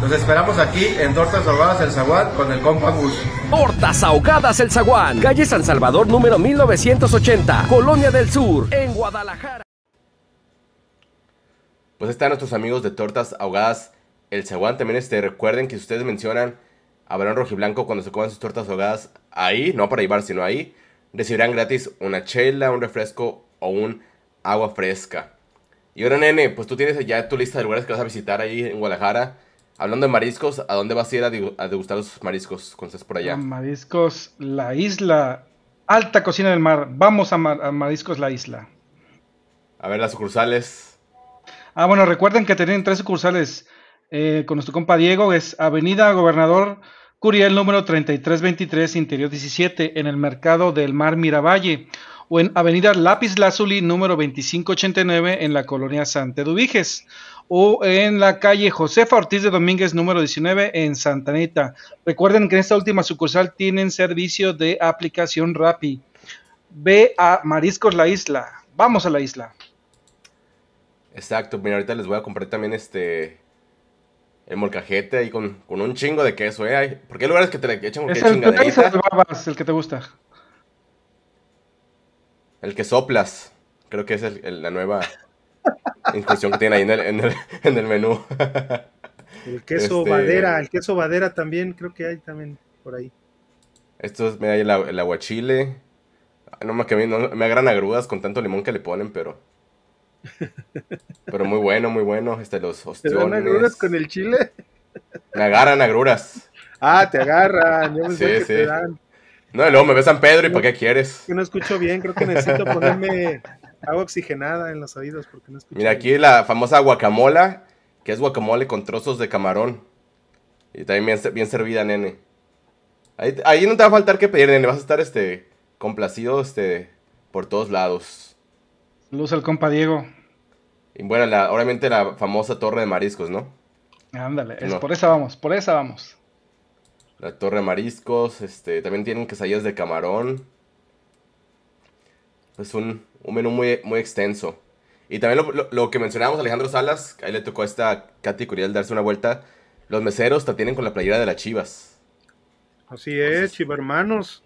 [SPEAKER 6] Los esperamos aquí en Tortas Ahogadas El Zaguán con el compa Gus.
[SPEAKER 7] Tortas Ahogadas El Zaguán, calle San Salvador número 1980, Colonia del Sur, en Guadalajara.
[SPEAKER 1] Pues están nuestros amigos de Tortas Ahogadas El Zaguán. También este, recuerden que si ustedes mencionan a Barón Rojiblanco cuando se coman sus tortas ahogadas ahí, no para llevar, sino ahí, recibirán gratis una chela, un refresco o un agua fresca. Y ahora, nene, pues tú tienes ya tu lista de lugares que vas a visitar ahí en Guadalajara. Hablando de mariscos, ¿a dónde vas a ir a, degustar los mariscos cuando estés por allá?
[SPEAKER 3] A mariscos La Isla, alta cocina del mar. Vamos a, mar, a Mariscos La Isla.
[SPEAKER 1] A ver las sucursales.
[SPEAKER 3] Ah, bueno, recuerden que tienen tres sucursales eh, con nuestro compa Diego. Es Avenida Gobernador Curiel número 3323, Interior 17, en el Mercado del Mar Miravalle. O en Avenida Lápiz Lazuli número 2589, en la colonia Santa Eduviges o en la calle Josefa Ortiz de Domínguez, número 19, en Santa Anita. Recuerden que en esta última sucursal tienen servicio de aplicación Rappi. Ve a Mariscos La Isla. Vamos a la isla.
[SPEAKER 1] Exacto, mira, ahorita les voy a comprar también este. El molcajete ahí con, con un chingo de queso, ¿eh? Porque hay lugares que te echan con
[SPEAKER 3] es el,
[SPEAKER 1] chingaderita.
[SPEAKER 3] El, babas, el que te gusta.
[SPEAKER 1] El que soplas. Creo que es el, el, la nueva [laughs] inclusión que tiene ahí en el, en el, en el menú.
[SPEAKER 4] el queso este... badera, el queso badera también, creo que hay también por ahí.
[SPEAKER 1] Esto es, mira, el, el aguachile. No me, no, me agarran agrudas con tanto limón que le ponen, pero. [laughs] Pero muy bueno, muy bueno. Este, los ostiones.
[SPEAKER 4] ¿Te dan agruras con el chile?
[SPEAKER 1] Me agarran agruras.
[SPEAKER 4] Ah, te agarran. Yo
[SPEAKER 1] sí, que sí. Te dan. No, y luego me ves San Pedro y ¿para qué quieres?
[SPEAKER 4] Que no escucho bien, creo que necesito ponerme agua oxigenada en los oídos porque no escucho
[SPEAKER 1] Mira, aquí bien. la famosa guacamola, que es guacamole con trozos de camarón. Y también bien, bien servida, nene. Ahí, ahí, no te va a faltar que pedir, nene. Vas a estar este complacido este, por todos lados.
[SPEAKER 3] Luz al compa Diego.
[SPEAKER 1] Y bueno, la, obviamente la famosa torre de mariscos, ¿no?
[SPEAKER 3] Ándale, es, no. por esa vamos, por esa vamos.
[SPEAKER 1] La torre de mariscos, este, también tienen quesadillas de camarón. Es un, un menú muy, muy extenso. Y también lo, lo, lo, que mencionábamos Alejandro Salas, ahí le tocó a esta Katy Curiel darse una vuelta. Los meseros te tienen con la playera de las chivas.
[SPEAKER 4] Así es, Entonces, chiva hermanos.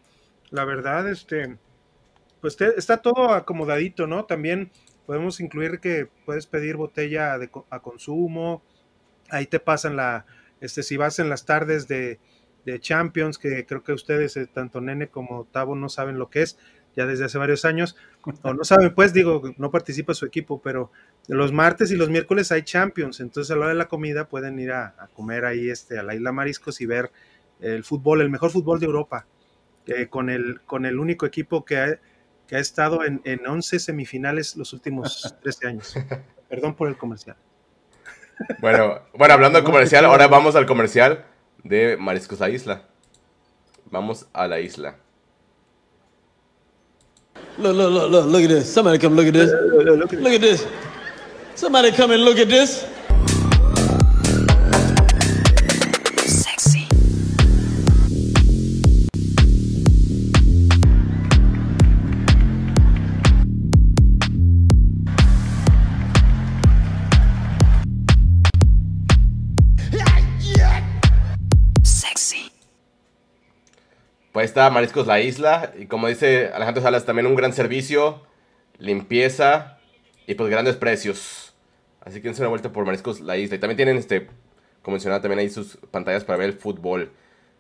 [SPEAKER 4] La verdad, este, pues te, está todo acomodadito, ¿no? También podemos incluir que puedes pedir botella de, a consumo, ahí te pasan la, este, si vas en las tardes de, de Champions, que creo que ustedes, eh, tanto Nene como Tavo, no saben lo que es, ya desde hace varios años, [laughs] o no saben, pues digo, no participa su equipo, pero los martes y los miércoles hay Champions, entonces a la hora de la comida pueden ir a, a comer ahí este, a la isla Mariscos y ver el fútbol, el mejor fútbol de Europa, eh, con, el, con el único equipo que que ha estado en, en 11 semifinales los últimos [laughs] 13 años. Perdón por el comercial.
[SPEAKER 1] Bueno, bueno, hablando de comercial, ahora vamos al comercial de Mariscos La Isla. Vamos a la isla.
[SPEAKER 8] Look, look, look, look, look at this. Somebody come look at this. Look at this. Somebody come and look at this.
[SPEAKER 1] Ahí está Mariscos La Isla. Y como dice Alejandro Salas, también un gran servicio, limpieza y pues grandes precios. Así que dense una vuelta por Mariscos La Isla. Y también tienen, este, como mencionaba, también ahí sus pantallas para ver el fútbol.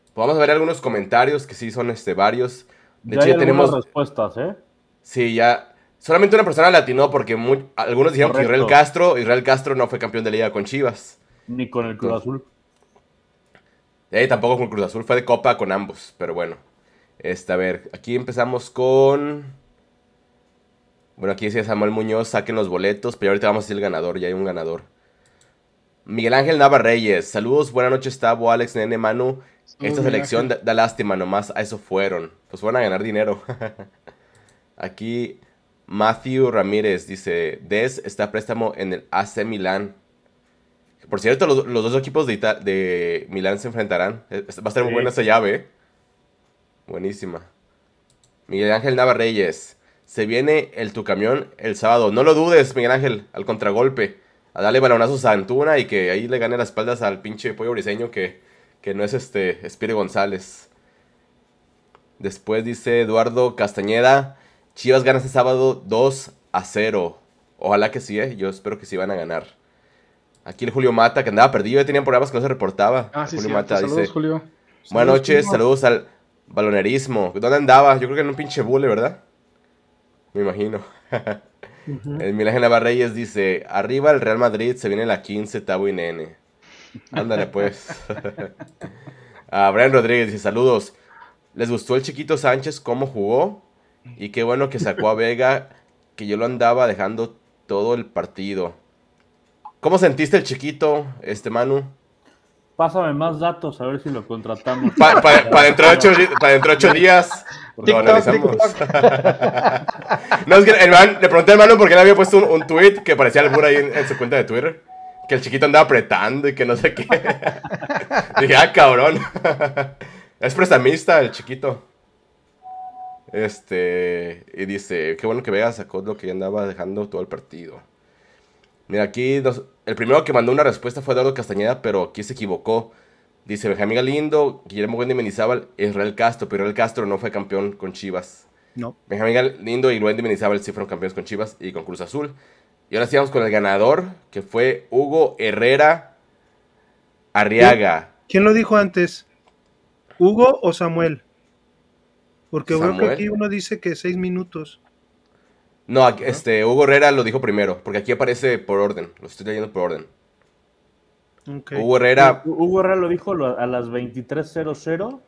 [SPEAKER 1] Pues vamos a ver algunos comentarios, que sí son este, varios. De
[SPEAKER 2] Ya
[SPEAKER 1] hecho,
[SPEAKER 2] hay
[SPEAKER 1] ya tenemos...
[SPEAKER 2] respuestas, ¿eh?
[SPEAKER 1] Sí, ya. Solamente una persona latinó porque mu- algunos dijeron que. Israel Castro, Israel Castro no fue campeón de liga con Chivas.
[SPEAKER 2] Ni con el Cruz. Azul.
[SPEAKER 1] Eh, tampoco con Cruz Azul, fue de copa con ambos, pero bueno. Este, a ver, aquí empezamos con... Bueno, aquí decía Samuel Muñoz, saquen los boletos, pero ahorita vamos a decir el ganador, ya hay un ganador. Miguel Ángel Nava Reyes, saludos, buenas noches, Tavo, Alex, Nene, Manu. Esta selección da, lástima, nomás a eso fueron. Pues fueron a ganar dinero. [laughs] Aquí Matthew Ramírez dice, Des está a préstamo en el AC Milán. Por cierto, los, los dos equipos de, Ita- de Milán se enfrentarán. Eh, Va a estar muy
[SPEAKER 2] Sí.
[SPEAKER 1] buena esa llave. Buenísima. Miguel Ángel Navarreyes. Se viene el tu camión el sábado. No lo dudes, Miguel Ángel, al contragolpe. A darle balonazos a Antuna y que ahí le gane las espaldas al pinche pollo briseño que, que no es este Espire González. Después dice Eduardo Castañeda. Chivas gana este sábado 2 a 0. Ojalá que sí, ¿eh? Yo espero que sí van a ganar. Aquí el Julio Mata, que andaba perdido, ya tenían programas que no se reportaba.
[SPEAKER 3] Ah, sí,
[SPEAKER 1] Julio
[SPEAKER 3] sí.
[SPEAKER 1] Mata
[SPEAKER 3] Saludos,
[SPEAKER 1] dice,
[SPEAKER 3] Julio.
[SPEAKER 1] Buenas
[SPEAKER 4] Saludos,
[SPEAKER 1] noches, saludos al balonerismo. ¿Dónde andaba? Yo creo que en un pinche bule, ¿verdad? Me imagino. El Milán Navarreyes dice, arriba el Real Madrid, se viene la 15, Tabo y Nene. Ándale pues. [laughs] Ah, Brian Rodríguez dice, saludos. ¿Les gustó el chiquito Sánchez cómo jugó? Y qué bueno que sacó a Vega, que yo lo andaba dejando todo el partido. ¿Cómo sentiste el chiquito, este Manu?
[SPEAKER 2] Pásame más datos a ver si lo contratamos.
[SPEAKER 1] Para dentro, de ocho, di- pa' dentro de ocho días lo
[SPEAKER 3] TikTok,
[SPEAKER 1] analizamos.
[SPEAKER 3] TikTok. [laughs]
[SPEAKER 1] no, es que el man- le pregunté al mano porque él había puesto un, un tweet que parecía albur ahí en, en su cuenta de Twitter. Que el chiquito andaba apretando y que no sé qué. [laughs] Dije, ah, cabrón. [laughs] es prestamista el chiquito. Este. Y dice, qué bueno que Vega sacó lo que andaba dejando todo el partido. Mira, aquí el primero que mandó una respuesta fue Eduardo Castañeda, pero aquí se equivocó. Dice Benjamín Galindo, Guillermo Wendy Mendizábal, Israel Castro, pero Israel Castro no fue campeón con Chivas.
[SPEAKER 4] No.
[SPEAKER 1] Benjamín Galindo y Wendy Mendizábal sí fueron campeones con Chivas y con Cruz Azul. Y ahora sí vamos con el ganador, que fue Hugo Herrera Arriaga.
[SPEAKER 4] ¿Quién lo dijo antes? ¿Hugo o Samuel? Porque veo que
[SPEAKER 1] Samuel.
[SPEAKER 4] aquí uno dice que seis minutos.
[SPEAKER 1] No, aquí- este, Hugo Herrera lo dijo primero, porque aquí aparece por orden, lo estoy leyendo por orden. Hugo Herrera,
[SPEAKER 2] Hugo Herrera lo dijo a las 23.00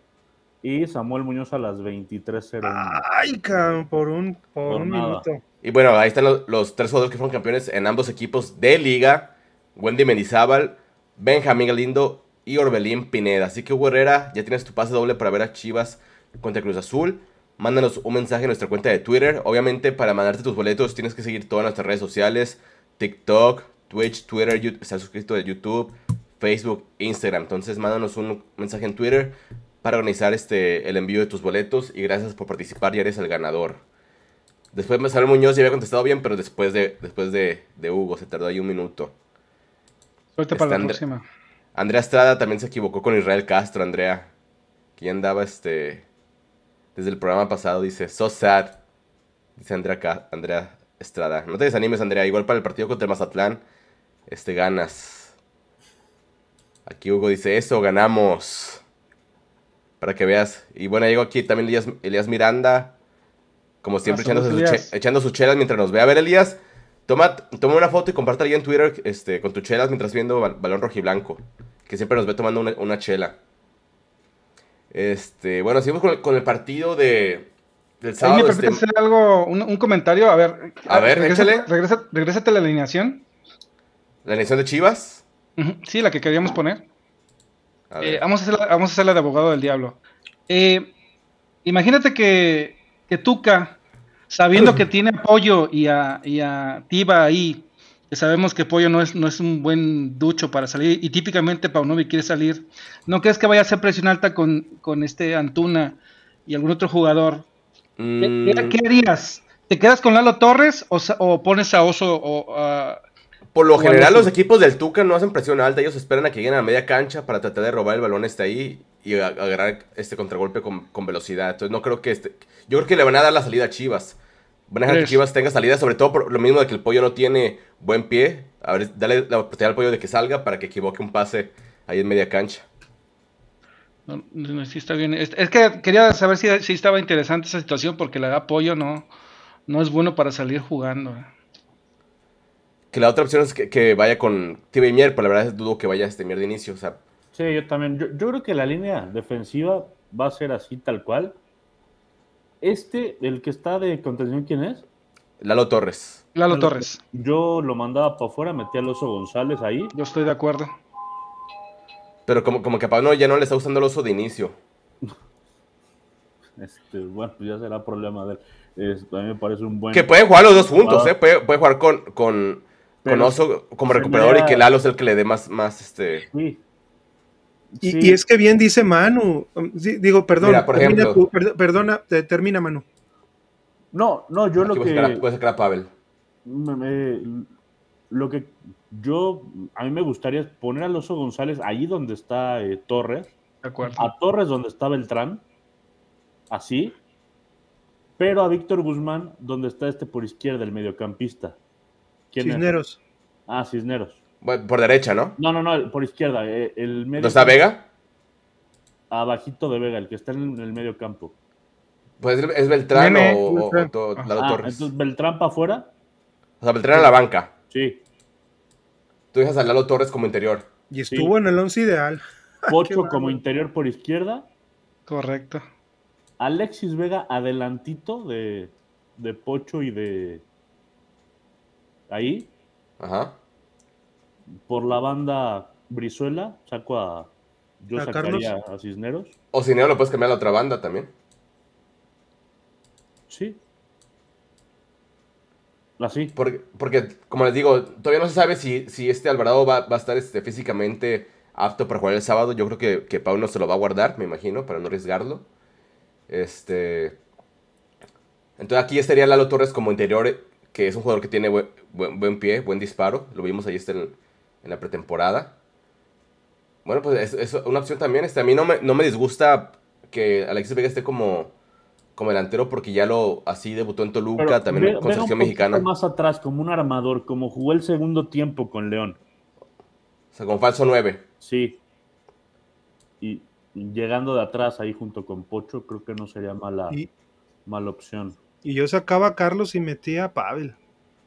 [SPEAKER 2] y Samuel Muñoz a las 23.01.
[SPEAKER 4] Ay, cabrón, por un, por
[SPEAKER 2] Por
[SPEAKER 4] un minuto.
[SPEAKER 1] Y bueno, ahí están los, los tres jugadores que fueron campeones en ambos equipos de liga. Wendy Mendizábal, Benjamín Galindo y Orbelín Pineda. Así que Hugo Herrera, ya tienes tu pase doble para ver a Chivas contra Cruz Azul. Mándanos un mensaje en nuestra cuenta de Twitter. Obviamente, para mandarte tus boletos tienes que seguir todas nuestras redes sociales. TikTok, Twitch, Twitter, Yu- estar suscrito de YouTube, Facebook, Instagram. Entonces, mándanos un mensaje en Twitter para organizar este, el envío de tus boletos. Y gracias por participar, ya eres el ganador. Después Samuel Muñoz ya había contestado bien, pero después de, después de, de Hugo se tardó ahí un minuto.
[SPEAKER 3] Suerte para la
[SPEAKER 1] Andre-
[SPEAKER 3] próxima.
[SPEAKER 1] Andrea Estrada también se equivocó con Israel Castro, Andrea. Que ya andaba este. Desde el programa pasado, dice, so sad. Dice Andrea, Andrea Estrada. No te desanimes, Andrea. Igual para el partido contra Mazatlán, este, ganas. Aquí Hugo dice eso, ganamos. Para que veas. Y bueno, llego aquí también Elías, Elías Miranda. Como siempre, echando, sus
[SPEAKER 3] Elías.
[SPEAKER 1] che- echando sus chelas mientras nos ve. A ver, Elías, toma, toma una foto y comparte ahí en Twitter este, con tus chelas mientras viendo Bal- Balón Rojiblanco. Que siempre nos ve tomando una, una chela. Este, bueno, seguimos con el, con el partido de, del
[SPEAKER 3] Ahí me
[SPEAKER 1] sábado.
[SPEAKER 3] permite
[SPEAKER 1] este,
[SPEAKER 3] hacer algo, un, un comentario. A ver,
[SPEAKER 1] A ver,
[SPEAKER 3] regresa,
[SPEAKER 1] échale.
[SPEAKER 3] regresa- regrésate a la alineación.
[SPEAKER 1] la elección de Chivas.
[SPEAKER 3] Sí, la que queríamos poner.
[SPEAKER 1] A
[SPEAKER 3] Eh, vamos, a hacerla, vamos a hacerla de abogado del diablo. Eh, imagínate que, que Tuca, sabiendo [clears throat] que tiene a Pollo y a, y a Tiva ahí, que sabemos que Pollo no es, no es un buen ducho para salir, y típicamente Paunovic quiere salir, ¿no crees que vaya a hacer presión alta con, con este Antuna y algún otro jugador? ¿Qué,
[SPEAKER 1] Mm,
[SPEAKER 3] qué- qué harías? ¿Te quedas con Lalo Torres o, pones a Oso o a-
[SPEAKER 1] Por lo general, los equipos del Tuca no hacen presión alta. Ellos esperan a que lleguen a media cancha para tratar de robar el balón este ahí y agarrar este contragolpe con, con velocidad. Entonces, no creo que este. Yo creo que le van a dar la salida a Chivas. Van a dejar que
[SPEAKER 3] ¿Crees?
[SPEAKER 1] Chivas tenga salida, sobre todo por lo mismo de que el pollo no tiene buen pie. A ver, dale la oportunidad al pollo de que salga para que equivoque un pase ahí en media cancha.
[SPEAKER 3] No, no, sí está bien. Es, es que quería saber si, si estaba interesante esa situación porque la de apoyo no, no es bueno para salir jugando.
[SPEAKER 1] Que la otra opción es que, que vaya con Tibe Mier, pero la verdad es dudo que vaya este Mier de inicio. O sea,
[SPEAKER 2] Sí, yo también. Yo, yo creo que la línea defensiva va a ser así, tal cual. Este, el que está de contención, ¿quién es?
[SPEAKER 1] Lalo Torres.
[SPEAKER 3] Lalo Torres,
[SPEAKER 2] Yo lo mandaba para afuera, metí al oso González ahí.
[SPEAKER 3] yo estoy de acuerdo.
[SPEAKER 1] Pero como, como que a Pablo ya no le está gustando el oso de inicio. [laughs]
[SPEAKER 2] Este, bueno, pues ya será problema de él. Este, a mí me parece un buen.
[SPEAKER 1] Que pueden jugar los dos juntos,
[SPEAKER 2] Ah.
[SPEAKER 1] ¿eh? Puede, puede jugar con, con, con Oso como recuperador y que Lalo es el que le dé más, más este.
[SPEAKER 2] Sí.
[SPEAKER 4] Y,
[SPEAKER 2] Sí.
[SPEAKER 4] y es que bien dice Manu. um, digo, perdón.
[SPEAKER 1] Mira, por
[SPEAKER 4] termina
[SPEAKER 1] ejemplo-
[SPEAKER 4] perdona, te- termina Manu.
[SPEAKER 2] No, no, yo
[SPEAKER 1] Aquí
[SPEAKER 2] lo
[SPEAKER 1] puede sacar a-
[SPEAKER 2] que.
[SPEAKER 1] puede sacar a Pavel.
[SPEAKER 2] me- me- lo que yo. A mí me gustaría es poner al oso González ahí donde está eh, Torres.
[SPEAKER 3] De acuerdo.
[SPEAKER 2] a Torres donde está Beltrán, así, pero a Víctor Guzmán donde está este por izquierda, el mediocampista. ¿Quién es?
[SPEAKER 4] Cisneros.
[SPEAKER 2] Ah, Cisneros.
[SPEAKER 1] Bueno, por derecha, ¿no?
[SPEAKER 2] No, no, no, por izquierda, eh, el medio
[SPEAKER 1] ¿No está Vega?
[SPEAKER 2] Abajito de Vega, el que está en el medio campo.
[SPEAKER 1] Pues es- es Beltrán
[SPEAKER 3] Nene,
[SPEAKER 1] o, o- o
[SPEAKER 4] Beltrán.
[SPEAKER 3] Ah,
[SPEAKER 1] Lalo
[SPEAKER 2] Ah,
[SPEAKER 1] Torres.
[SPEAKER 2] entonces Beltrán para afuera,
[SPEAKER 1] O sea, Beltrán a la banca.
[SPEAKER 2] sí.
[SPEAKER 1] Tú dejas a Lalo Torres como interior.
[SPEAKER 4] Y estuvo en el once ideal. [laughs]
[SPEAKER 2] Pocho como interior por izquierda,
[SPEAKER 3] Correcto.
[SPEAKER 2] Alexis Vega adelantito de, de Pocho y de ahí,
[SPEAKER 1] Ajá.
[SPEAKER 2] Por la banda Brizuela, saco a yo
[SPEAKER 4] ¿A
[SPEAKER 2] sacaría a Cisneros.
[SPEAKER 1] O no, lo puedes cambiar a la otra banda también.
[SPEAKER 2] Sí. Así.
[SPEAKER 1] Porque, porque, como les digo, todavía no se sabe si, si este Alvarado va, va a estar este, físicamente apto para jugar el sábado. Yo creo que, que Pau no se lo va a guardar, me imagino, para no arriesgarlo. Este. Entonces aquí estaría Lalo Torres como interior, que es un jugador que tiene buen, buen, buen pie, buen disparo. Lo vimos ahí este en, en la pretemporada. Bueno, pues es, es una opción también. Este, a mí no me, no me disgusta que Alexis Vega esté como, como delantero porque ya lo así debutó en Toluca,
[SPEAKER 2] Pero
[SPEAKER 1] también
[SPEAKER 2] ve-
[SPEAKER 1] con selección mexicana.
[SPEAKER 2] más atrás, como un armador, como jugó el segundo tiempo con León.
[SPEAKER 1] O sea, como falso 9.
[SPEAKER 2] Sí. Y y llegando de atrás ahí junto con Pocho, creo que no sería mala,
[SPEAKER 4] Y,
[SPEAKER 2] mala opción.
[SPEAKER 4] y yo sacaba a Carlos y metía a Pavel.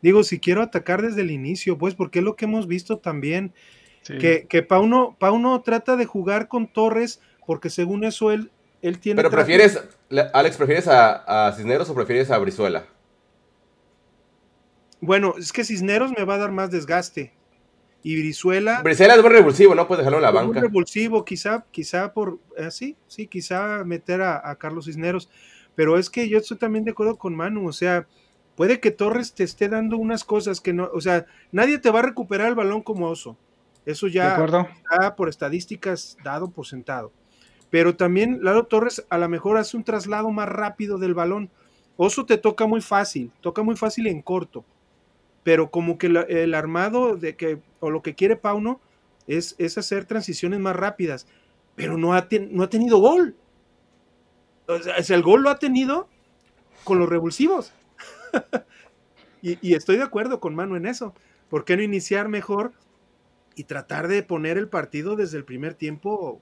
[SPEAKER 4] Digo, si quiero atacar desde el inicio, pues, porque es lo que hemos visto también.
[SPEAKER 3] Sí.
[SPEAKER 4] Que, que Pauno, Pauno trata de jugar con Torres, porque según eso él, él tiene.
[SPEAKER 1] Pero prefieres, le- Alex, ¿prefieres a, a Cisneros o prefieres a Brizuela?
[SPEAKER 4] Bueno, es que Cisneros me va a dar más desgaste. Y Brizuela.
[SPEAKER 1] Brizuela es buen revulsivo, ¿no? Puedes dejarlo en la banca.
[SPEAKER 4] revulsivo, quizá, quizá por. eh, sí, sí, quizá meter a, a Carlos Cisneros. Pero es que yo estoy también de acuerdo con Manu. O sea, puede que Torres te esté dando unas cosas que no. O sea, nadie te va a recuperar el balón como oso. Eso ya está por estadísticas dado por sentado. Pero también Lalo Torres a lo mejor hace un traslado más rápido del balón. Oso te toca muy fácil, toca muy fácil en corto. Pero como que la- el armado de que, o lo que quiere Pauno es, es hacer transiciones más rápidas. Pero no ha, ten- no ha tenido gol. O sea, el gol lo ha tenido con los revulsivos. [laughs] y, estoy de acuerdo con Manu en eso. ¿Por qué no iniciar mejor y tratar de poner el partido desde el primer tiempo,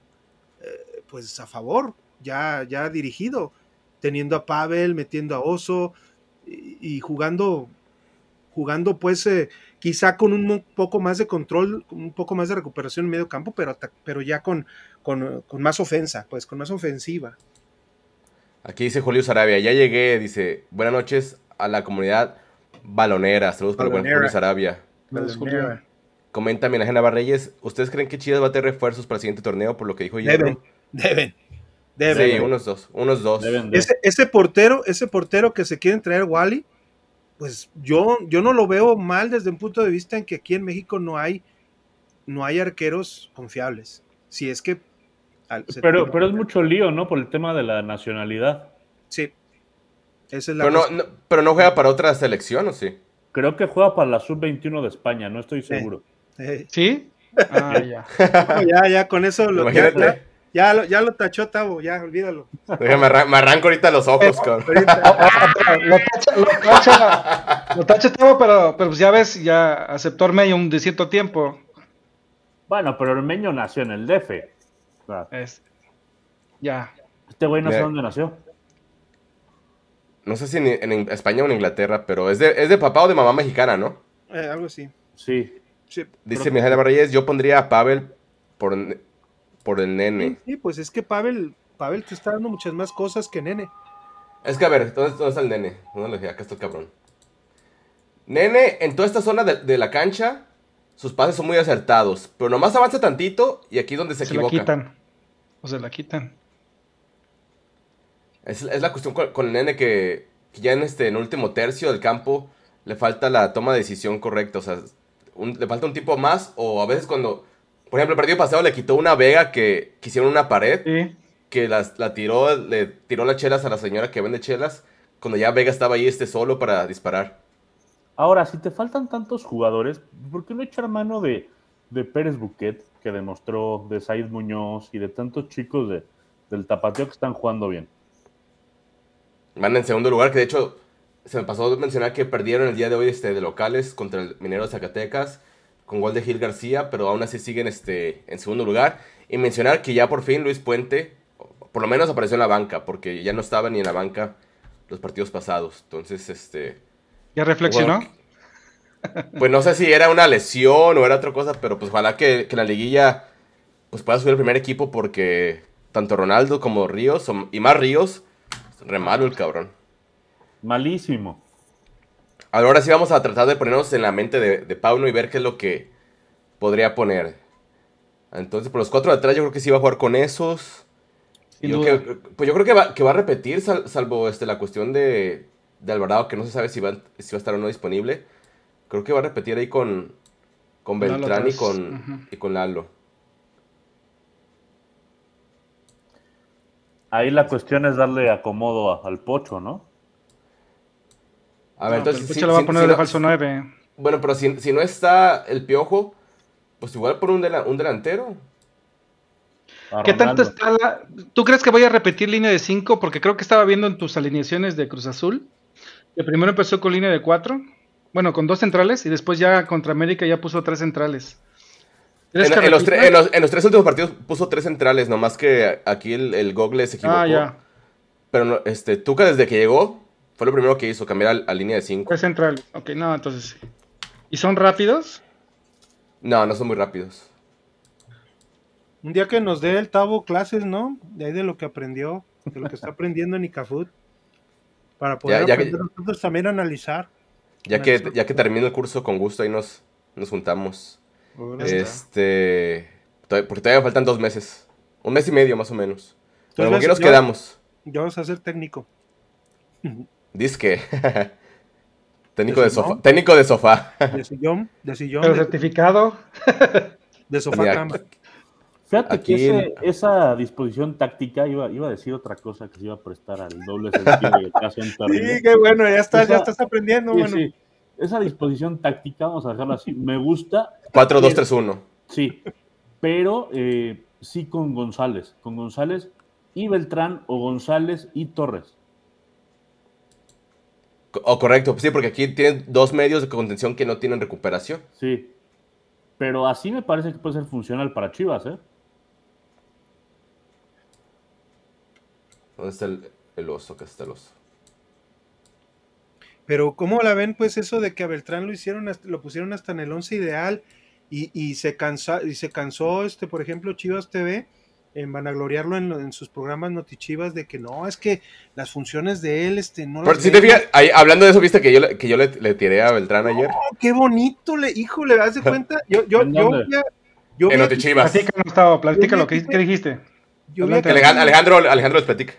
[SPEAKER 4] eh, pues a favor, ya, ya dirigido, teniendo a Pavel, metiendo a Oso y, jugando, jugando pues eh, quizá con un poco más de control, con un poco más de recuperación en medio campo, pero, pero ya con, con, con más ofensa, pues con más ofensiva.
[SPEAKER 1] Aquí dice Julio Sarabia, ya llegué, dice, buenas noches a la comunidad balonera. Saludos para el buen
[SPEAKER 4] Balonera.
[SPEAKER 1] Julio Sarabia.
[SPEAKER 3] Julio.
[SPEAKER 1] Comenta Minaje Navarreyes, ¿ustedes creen que Chivas va a tener refuerzos para el siguiente torneo por lo que dijo
[SPEAKER 4] Deben,
[SPEAKER 1] Hierro?
[SPEAKER 4] deben, deben.
[SPEAKER 1] Sí, unos dos, unos dos.
[SPEAKER 2] Deben
[SPEAKER 4] Ese, ese portero, ese portero que se quieren traer Wally, pues yo, yo no lo veo mal desde un punto de vista en que aquí en México no hay, no hay arqueros confiables. Si es que al-
[SPEAKER 2] Pero, pero es mucho lío, ¿no? Por el tema de la nacionalidad.
[SPEAKER 4] sí. Esa es la
[SPEAKER 1] Pero no, pero no juega para otra selección, ¿o sí?
[SPEAKER 2] Creo que juega para la sub-21 de España, no estoy seguro.
[SPEAKER 4] Eh,
[SPEAKER 3] ¿Sí? Ah, [laughs] ya.
[SPEAKER 4] no, ya, ya, con eso lo, ya,
[SPEAKER 1] Imagínate.
[SPEAKER 4] ya, ya lo, ya lo tachó Tavo, ya, olvídalo.
[SPEAKER 1] Déjame, arran- me arranco ahorita los ojos, cabrón.
[SPEAKER 4] Ahorita,
[SPEAKER 3] Lo tacha, lo tacha, lo tacha Tavo, pero, pero pues ya ves, ya aceptó Ormeño un de cierto tiempo.
[SPEAKER 2] Bueno, pero Ormeño nació en el DF. O sea,
[SPEAKER 3] Es, ya.
[SPEAKER 2] este güey no sé dónde nació.
[SPEAKER 1] No sé si en, en España o en Inglaterra, pero es de, es de papá o de mamá mexicana, ¿no?
[SPEAKER 4] eh, algo así.
[SPEAKER 2] Sí.
[SPEAKER 4] Sí.
[SPEAKER 1] Dice Miguel Navarreyes, yo pondría a Pavel por, por el nene.
[SPEAKER 4] Sí, pues es que Pavel, Pavel te está dando muchas más cosas que Nene.
[SPEAKER 1] Es que a ver, ¿dónde, dónde está el nene? ¿Dónde lo dejé? Acá está el cabrón. Nene, en toda esta zona de, de la cancha, sus pases son muy acertados, pero nomás avanza tantito y aquí es donde se,
[SPEAKER 3] Se, la
[SPEAKER 1] equivoca.
[SPEAKER 3] quitan. O se la quitan.
[SPEAKER 1] Es, es la cuestión con, con el nene que, que ya en este en último tercio del campo le falta la toma de decisión correcta. O sea, un- le falta un tipo más. O a veces cuando, por ejemplo, el partido pasado le quitó una vega que, que hicieron una pared,
[SPEAKER 3] Sí.
[SPEAKER 1] que las- la tiró, le tiró las chelas a la señora que vende chelas, cuando ya Vega estaba ahí este solo para disparar.
[SPEAKER 2] Ahora, si te faltan tantos jugadores, ¿por qué no echar mano de, de Pérez Buquet, que demostró, de Said Muñoz y de tantos chicos de, del tapateo que están jugando bien?
[SPEAKER 1] Van en segundo lugar, que de hecho se me pasó a mencionar que perdieron el día de hoy este, de locales contra el Minero de Zacatecas con gol de Gil García, pero aún así siguen este, en segundo lugar. Y mencionar que ya por fin Luis Puente, por lo menos apareció en la banca, porque ya no estaba ni en la banca los partidos pasados. Entonces, este,
[SPEAKER 3] ¿Ya reflexionó?
[SPEAKER 1] Bueno, pues no sé si era una lesión o era otra cosa, pero pues ojalá que, que la liguilla pues pueda subir el primer equipo porque tanto Ronaldo como Ríos, y más Ríos, re malo el cabrón.
[SPEAKER 2] Malísimo.
[SPEAKER 1] Ahora sí vamos a tratar de ponernos en la mente de, de Pauno y ver qué es lo que podría poner. Entonces, por los cuatro de atrás, yo creo que sí va a jugar con esos. Yo que- pues yo creo que va, que va a repetir, sal- salvo este, la cuestión de, de Alvarado, que no se sabe si va, si va a estar o no disponible. Creo que va a repetir ahí con, con Beltrán y con, y con Lalo.
[SPEAKER 2] Ahí la cuestión es darle acomodo a- al pocho, ¿no?
[SPEAKER 1] A ver,
[SPEAKER 3] No,
[SPEAKER 1] entonces.
[SPEAKER 3] el
[SPEAKER 1] si-
[SPEAKER 3] Pucho lo va a
[SPEAKER 1] si-
[SPEAKER 3] poner
[SPEAKER 1] si
[SPEAKER 3] de
[SPEAKER 1] no-
[SPEAKER 3] falso 9.
[SPEAKER 1] Bueno, pero si, si no está el piojo, pues igual por un, dela- un delantero.
[SPEAKER 3] ¿Qué tanto está la... ¿Tú crees que voy a repetir línea de 5? Porque creo que estaba viendo en tus alineaciones de Cruz Azul. Que primero empezó con línea de 4. Bueno, con dos centrales. Y después ya contra América ya puso tres centrales. ¿Crees
[SPEAKER 1] En,
[SPEAKER 3] que
[SPEAKER 1] en los en los- en los tres últimos partidos puso tres centrales, nomás que aquí el, el Google se equivocó.
[SPEAKER 3] Ah, ya.
[SPEAKER 1] Pero no, este, Tuca desde que llegó, fue lo primero que hizo, cambiar a, a línea de 5.
[SPEAKER 3] Tres centrales. Ok, no, entonces sí. ¿Y son rápidos?
[SPEAKER 1] No, no son muy rápidos.
[SPEAKER 4] Un día que nos dé el Tavo clases, ¿no? De ahí de lo que aprendió, de lo que está aprendiendo en Icafut. Para poder
[SPEAKER 1] Ya- ya que-
[SPEAKER 4] aprender nosotros también a analizar.
[SPEAKER 1] Ya que,
[SPEAKER 4] Bueno,
[SPEAKER 1] ya que termine el curso con gusto, ahí nos, nos juntamos. Este. Porque todavía faltan dos meses. Un mes y medio más o menos. Pero ¿con qué nos quedamos?
[SPEAKER 4] Ya vas a ser técnico.
[SPEAKER 1] Disque. [laughs] técnico,
[SPEAKER 4] ¿De
[SPEAKER 1] sofá, técnico de sofá.
[SPEAKER 4] De sillón, de sillón,
[SPEAKER 3] Pero
[SPEAKER 4] de,
[SPEAKER 3] certificado. [laughs]
[SPEAKER 4] de sofá
[SPEAKER 1] Mira,
[SPEAKER 4] cama.
[SPEAKER 2] Fíjate
[SPEAKER 1] Aquí
[SPEAKER 2] que ese- esa disposición táctica iba, iba a decir otra cosa que se iba a prestar al doble sentido del caso en
[SPEAKER 4] Sí, qué bueno, ya estás, ya estás aprendiendo,
[SPEAKER 2] Sí,
[SPEAKER 4] bueno.
[SPEAKER 2] sí. Esa disposición táctica, vamos a dejarlo así, me gusta.
[SPEAKER 1] 4, 2,
[SPEAKER 2] pero-
[SPEAKER 1] 3, 1.
[SPEAKER 2] Sí, pero eh, sí con González. Con González y Beltrán o González y Torres.
[SPEAKER 1] O correcto, sí, porque aquí tienen dos medios de contención que no tienen recuperación.
[SPEAKER 2] Sí. Pero así me parece que puede ser funcional para Chivas, ¿eh?
[SPEAKER 1] ¿Dónde está el, el oso? Que está el oso.
[SPEAKER 4] Pero ¿cómo la ven pues eso de que a Beltrán lo hicieron, hasta- lo pusieron hasta en el once ideal y, y se cansa, y se cansó este, por ejemplo, Chivas TV en vanagloriarlo en, en sus programas notichivas de que no, es que las funciones de él, este, no
[SPEAKER 1] Pero si te fijas, ahí, hablando de eso, viste que yo, le- que yo le, le tiré a Beltrán ayer.
[SPEAKER 4] Oh, qué bonito, le, híjole, ¿haz de cuenta? [laughs] Yo, yo,
[SPEAKER 2] ¿En
[SPEAKER 4] yo, yo vi
[SPEAKER 1] En Notichivas.
[SPEAKER 3] Platica, Gustavo, platica lo que, que dijiste.
[SPEAKER 4] yo.
[SPEAKER 1] Alejandro, Alejandro, Alejandro les platica.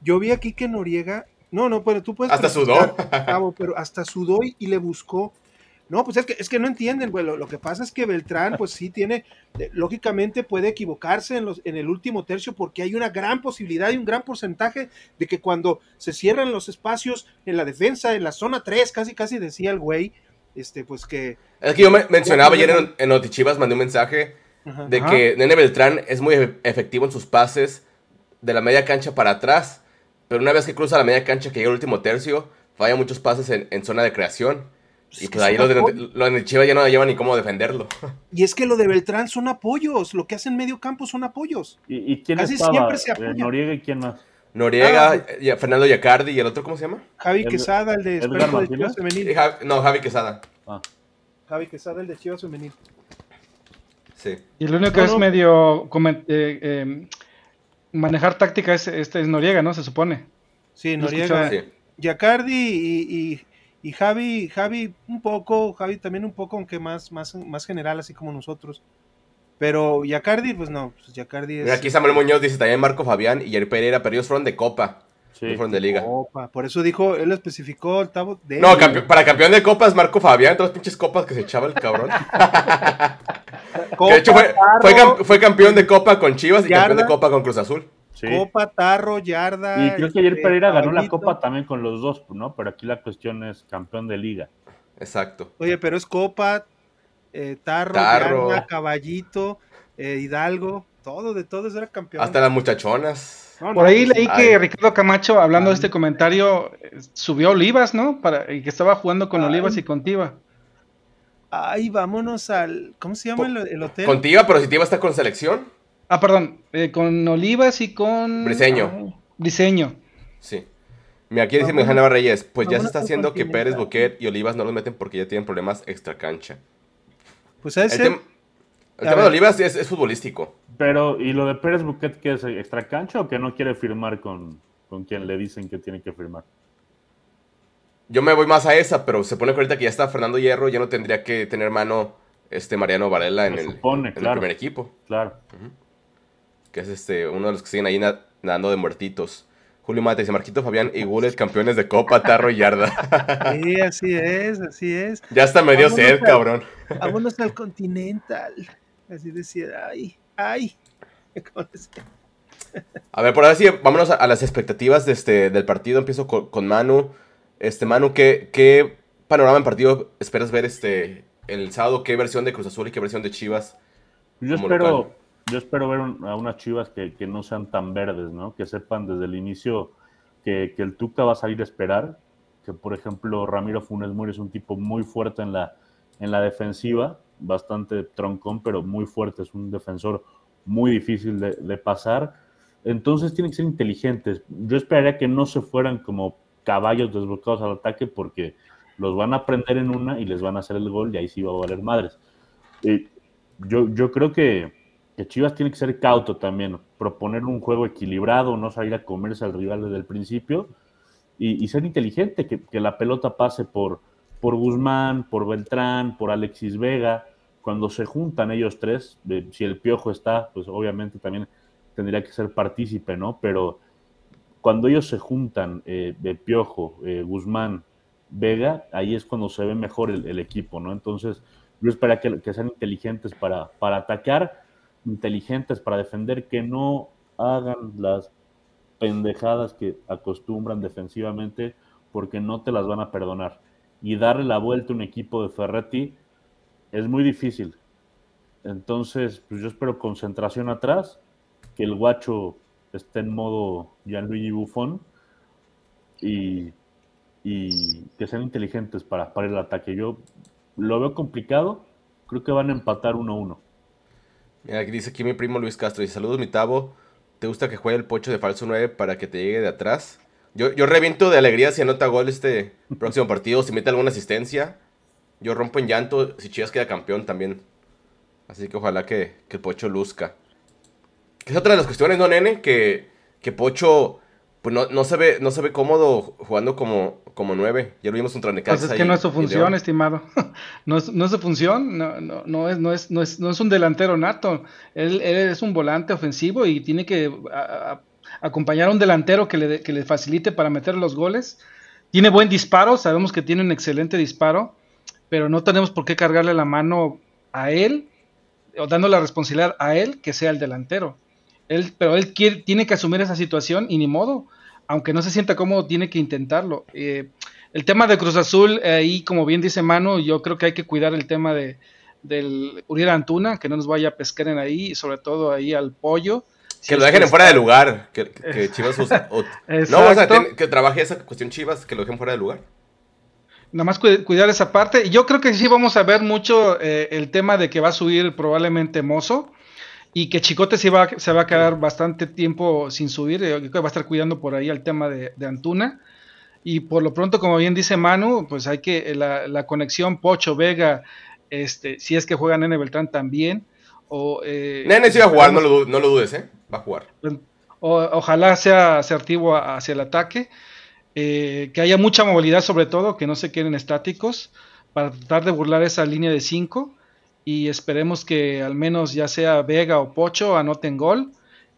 [SPEAKER 4] yo vi a Quique Noriega. No, no, pero tú puedes.
[SPEAKER 1] Hasta sudó.
[SPEAKER 4] Pero hasta sudó y, y le buscó. No, pues es que, es que no entienden, güey. Lo, lo que pasa es que Beltrán, pues sí tiene. Lógicamente puede equivocarse en, los, en el último tercio porque hay una gran posibilidad y un gran porcentaje de que cuando se cierran los espacios en la defensa, en la zona 3, casi casi decía el güey, este, pues que.
[SPEAKER 1] Es que yo me- mencionaba ayer en, en Notichivas, mandé un mensaje
[SPEAKER 4] Ajá.
[SPEAKER 1] de
[SPEAKER 3] Ajá.
[SPEAKER 1] que Nene Beltrán es muy efe- efectivo en sus pases de la media cancha para atrás, pero una vez que cruza la media cancha que llega el último tercio, falla muchos pases en, en zona de creación.
[SPEAKER 4] Pues
[SPEAKER 1] Y pues ahí los de, los de Chivas ya no llevan ni cómo defenderlo.
[SPEAKER 4] Y es que lo de Beltrán son apoyos. Lo que hace en medio campo son apoyos.
[SPEAKER 2] ¿Y, y quién
[SPEAKER 4] Casi
[SPEAKER 2] estaba?
[SPEAKER 4] siempre se
[SPEAKER 2] Eh,
[SPEAKER 4] apoya.
[SPEAKER 2] Noriega y quién más.
[SPEAKER 1] Noriega,
[SPEAKER 4] Ah,
[SPEAKER 1] y Fernando Yacardi y el otro, ¿cómo se llama?
[SPEAKER 4] Javi Quesada, el de de. Chivas Femenil.
[SPEAKER 1] Javi- no, Javi Quesada.
[SPEAKER 2] Ah,
[SPEAKER 4] Javi Quesada, el de Chivas Femenil.
[SPEAKER 1] Sí.
[SPEAKER 3] Y el único que
[SPEAKER 4] No,
[SPEAKER 3] es
[SPEAKER 4] no.
[SPEAKER 3] medio eh, eh, manejar táctica es este es Noriega, ¿no? Se supone.
[SPEAKER 4] Sí, Noriega. Yacardi y, y, y Javi, Javi un poco, Javi también un poco, aunque más, más, más general, así como nosotros. Pero Yacardi, pues no, pues Yacardi es
[SPEAKER 1] Mira, aquí Samuel Muñoz dice también Marco Fabián y Jair Pereira, pero ellos fueron de Copa,
[SPEAKER 2] sí.
[SPEAKER 1] no fueron de Liga.
[SPEAKER 4] Copa. Por eso dijo, él especificó el tabo de
[SPEAKER 1] No, campe- para campeón de Copa es Marco Fabián, todas las pinches copas que se echaba el cabrón. [laughs]
[SPEAKER 4] Copa,
[SPEAKER 1] de hecho fue, fue,
[SPEAKER 4] Tarro,
[SPEAKER 1] cam- fue campeón de Copa con Chivas y campeón de. Copa con Cruz Azul.
[SPEAKER 2] Sí.
[SPEAKER 4] Copa, Tarro, Yarda.
[SPEAKER 2] Y creo que ayer
[SPEAKER 4] este,
[SPEAKER 2] Pereira ganó la. Copa también con los dos, ¿no? Pero aquí la cuestión es campeón de liga.
[SPEAKER 1] Exacto.
[SPEAKER 4] Oye, pero es Copa, eh, Tarro,
[SPEAKER 1] Tarro.
[SPEAKER 4] Yarda, Caballito, eh, Hidalgo, todo, de todos era campeón.
[SPEAKER 1] Hasta las muchachonas.
[SPEAKER 4] No, no,
[SPEAKER 3] Por ahí
[SPEAKER 4] pues,
[SPEAKER 3] leí
[SPEAKER 1] ay.
[SPEAKER 3] que Ricardo Camacho, hablando de este comentario, subió a Olivas, ¿no? Para, y que estaba jugando con
[SPEAKER 4] Ay.
[SPEAKER 3] Olivas y con Tiva.
[SPEAKER 4] Ay, vámonos al. ¿Cómo se llama el, el hotel?
[SPEAKER 1] Con Tiva, pero si Tiva está con selección.
[SPEAKER 3] Ah, perdón, eh, con Olivas y con...
[SPEAKER 1] Briseño.
[SPEAKER 3] Ay, Briseño.
[SPEAKER 1] Sí. Mira, aquí dice Mejana Reyes, pues ya se está haciendo que. Pérez, Boquet y Olivas no los meten porque ya tienen problemas extra cancha.
[SPEAKER 4] Pues a
[SPEAKER 1] El,
[SPEAKER 4] ese.
[SPEAKER 1] tem- el tema de. Olivas es, es futbolístico.
[SPEAKER 2] Pero, ¿y lo de Pérez Buquet que es extra cancha o que no quiere firmar con, con quien le dicen que tiene que firmar?
[SPEAKER 1] Yo me voy más a esa, pero se pone que ahorita que ya está Fernando Hierro, ya no tendría que tener mano este Mariano Varela en, el, en primer equipo,
[SPEAKER 2] Claro.
[SPEAKER 1] que es este uno de los que siguen ahí na- nadando de muertitos. Julio Mate dice, Marquito Fabián y Gules, campeones de Copa, Tarro y Yarda. [laughs]
[SPEAKER 4] Sí, así es, así es.
[SPEAKER 1] ya está medio
[SPEAKER 4] Vámonos
[SPEAKER 1] sed, cabrón.
[SPEAKER 4] Vámonos al Continental. Así decía, ay, ay.
[SPEAKER 1] A ver, por ahora sí, vámonos a, a las expectativas de este, del partido. Empiezo con, con Manu. Este, Manu, ¿qué, ¿qué panorama en partido esperas ver este el sábado? ¿Qué versión de Cruz Azul y qué versión de Chivas?
[SPEAKER 2] Yo espero,
[SPEAKER 1] local.
[SPEAKER 2] yo espero ver un- a unas chivas que, que no sean tan verdes, ¿no? Que sepan desde el inicio que, que el Tuca va a salir a esperar. Que, por ejemplo, Ramiro Funes Mori es un tipo muy fuerte en la, en la defensiva, bastante troncón, pero muy fuerte. Es un defensor muy difícil de, pasar. Entonces tienen que ser inteligentes. Yo esperaría que no se fueran como caballos desbocados al ataque porque los van a prender en una y les van a hacer el gol y ahí sí va a valer madres. Eh, yo, yo creo que, que Chivas tiene que ser cauto también, proponer un juego equilibrado, no salir a comerse al rival desde el principio y, y ser inteligente, que la pelota pase por, por Guzmán, por Beltrán, por Alexis Vega. Cuando se juntan ellos tres, si el piojo está, pues obviamente también tendría que ser partícipe, ¿no? Pero cuando ellos se juntan, eh, Piojo, eh, Guzmán, Vega, ahí es cuando se ve mejor el, el equipo, ¿no? Entonces, yo espero que, que sean inteligentes para, para atacar, inteligentes para defender, que no hagan las pendejadas que acostumbran defensivamente, porque no te las van a perdonar. Y darle la vuelta a un equipo de Ferretti es muy difícil. Entonces, pues yo espero concentración atrás, que el guacho esté en modo Gianluigi Buffon y, y que sean inteligentes para, para el ataque. Yo lo veo complicado, creo que van a empatar 1-1.
[SPEAKER 1] Mira, aquí dice aquí mi primo Luis Castro. Dice, saludos mi tabo. ¿Te gusta que juegue el pocho de falso 9 para que te llegue de atrás? Yo, yo reviento de alegría si anota gol este próximo partido, si mete alguna asistencia. Yo rompo en llanto si Chivas queda campeón también. Así que ojalá que, que Pocho luzca. Que es otra de las cuestiones, ¿no, nene? Que, que Pocho pues no, no, se ve, no se ve cómodo jugando como, como nueve. Ya lo vimos contra Necaxa.
[SPEAKER 3] Pues es que no es su función, estimado. [laughs] no, es, no es su función, no, no, no, es, no, es, no, es, no es un delantero nato. Él, él es un volante ofensivo y tiene que a, a, acompañar a un delantero que le, que le facilite para meter los goles. Tiene buen disparo, sabemos que tiene un excelente disparo, pero no tenemos por qué cargarle la mano a él o dando la responsabilidad a él que sea el delantero. Él, pero él quiere, tiene que asumir esa situación y ni modo aunque no se sienta cómodo, tiene que intentarlo. Eh, el tema de Cruz Azul, ahí como bien dice Manu, yo creo que hay que cuidar el tema de del Uriel Antuna, que no nos vaya a pescar en ahí, sobre todo ahí al pollo.
[SPEAKER 1] Que lo dejen en fuera de lugar, que, que Chivas [laughs] usa, o, no, o sea, que trabaje esa cuestión Chivas, que lo dejen fuera de lugar.
[SPEAKER 3] Nada más cuidar esa parte. Yo creo que sí vamos a ver mucho eh, el tema de que va a subir probablemente Mozo y que Chicote se va, se va a quedar bastante tiempo sin subir, yo creo que va a estar cuidando por ahí el tema de, de Antuna. Y por lo pronto, como bien dice Manu, pues hay que la, la conexión Pocho Vega, este, si es que juega Nene Beltrán también. O, eh,
[SPEAKER 1] Nene sí va a jugar, no lo, no lo, dudes, ¿eh? va a jugar.
[SPEAKER 3] O, ojalá sea asertivo hacia el ataque, eh, que haya mucha movilidad sobre todo, que no se queden estáticos, para tratar de burlar esa línea de 5 y esperemos que al menos ya sea Vega o Pocho anoten gol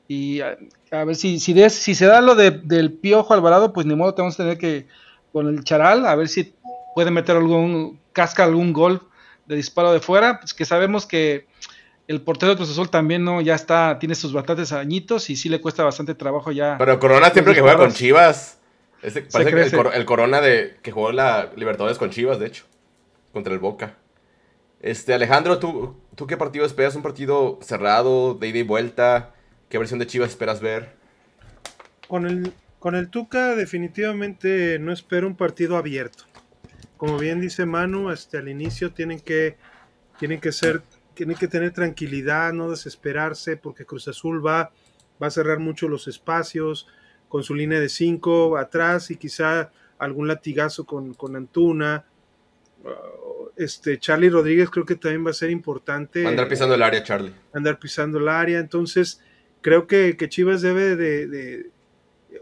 [SPEAKER 3] y a, a ver si si, des, si se da lo de, del Piojo Alvarado pues ni modo tenemos que tener que con el Charal a ver si puede meter algún casca algún gol de disparo de fuera pues que sabemos que el portero de Cruz Azul también no ya está tiene sus bastantes añitos y sí le cuesta bastante trabajo ya
[SPEAKER 1] pero Corona siempre que juega con Chivas ese, parece que el, el, Corona de que jugó la Libertadores con Chivas de hecho contra el Boca este, Alejandro, ¿tú, ¿tú qué partido esperas? ¿Un partido cerrado, de ida y vuelta? ¿Qué versión de Chivas esperas ver?
[SPEAKER 4] Con el, con el Tuca definitivamente no espero un partido abierto. Como bien dice Manu, este, al inicio tienen que, tienen que ser, tienen que tener tranquilidad, no desesperarse, porque Cruz Azul va, va a cerrar mucho los espacios con su línea de 5 atrás y quizá algún latigazo con, con Antuna este Charlie Rodríguez creo que también va a ser importante.
[SPEAKER 1] Andar pisando el área, Charlie.
[SPEAKER 4] Andar pisando el área. Entonces, creo que, que Chivas debe de, de,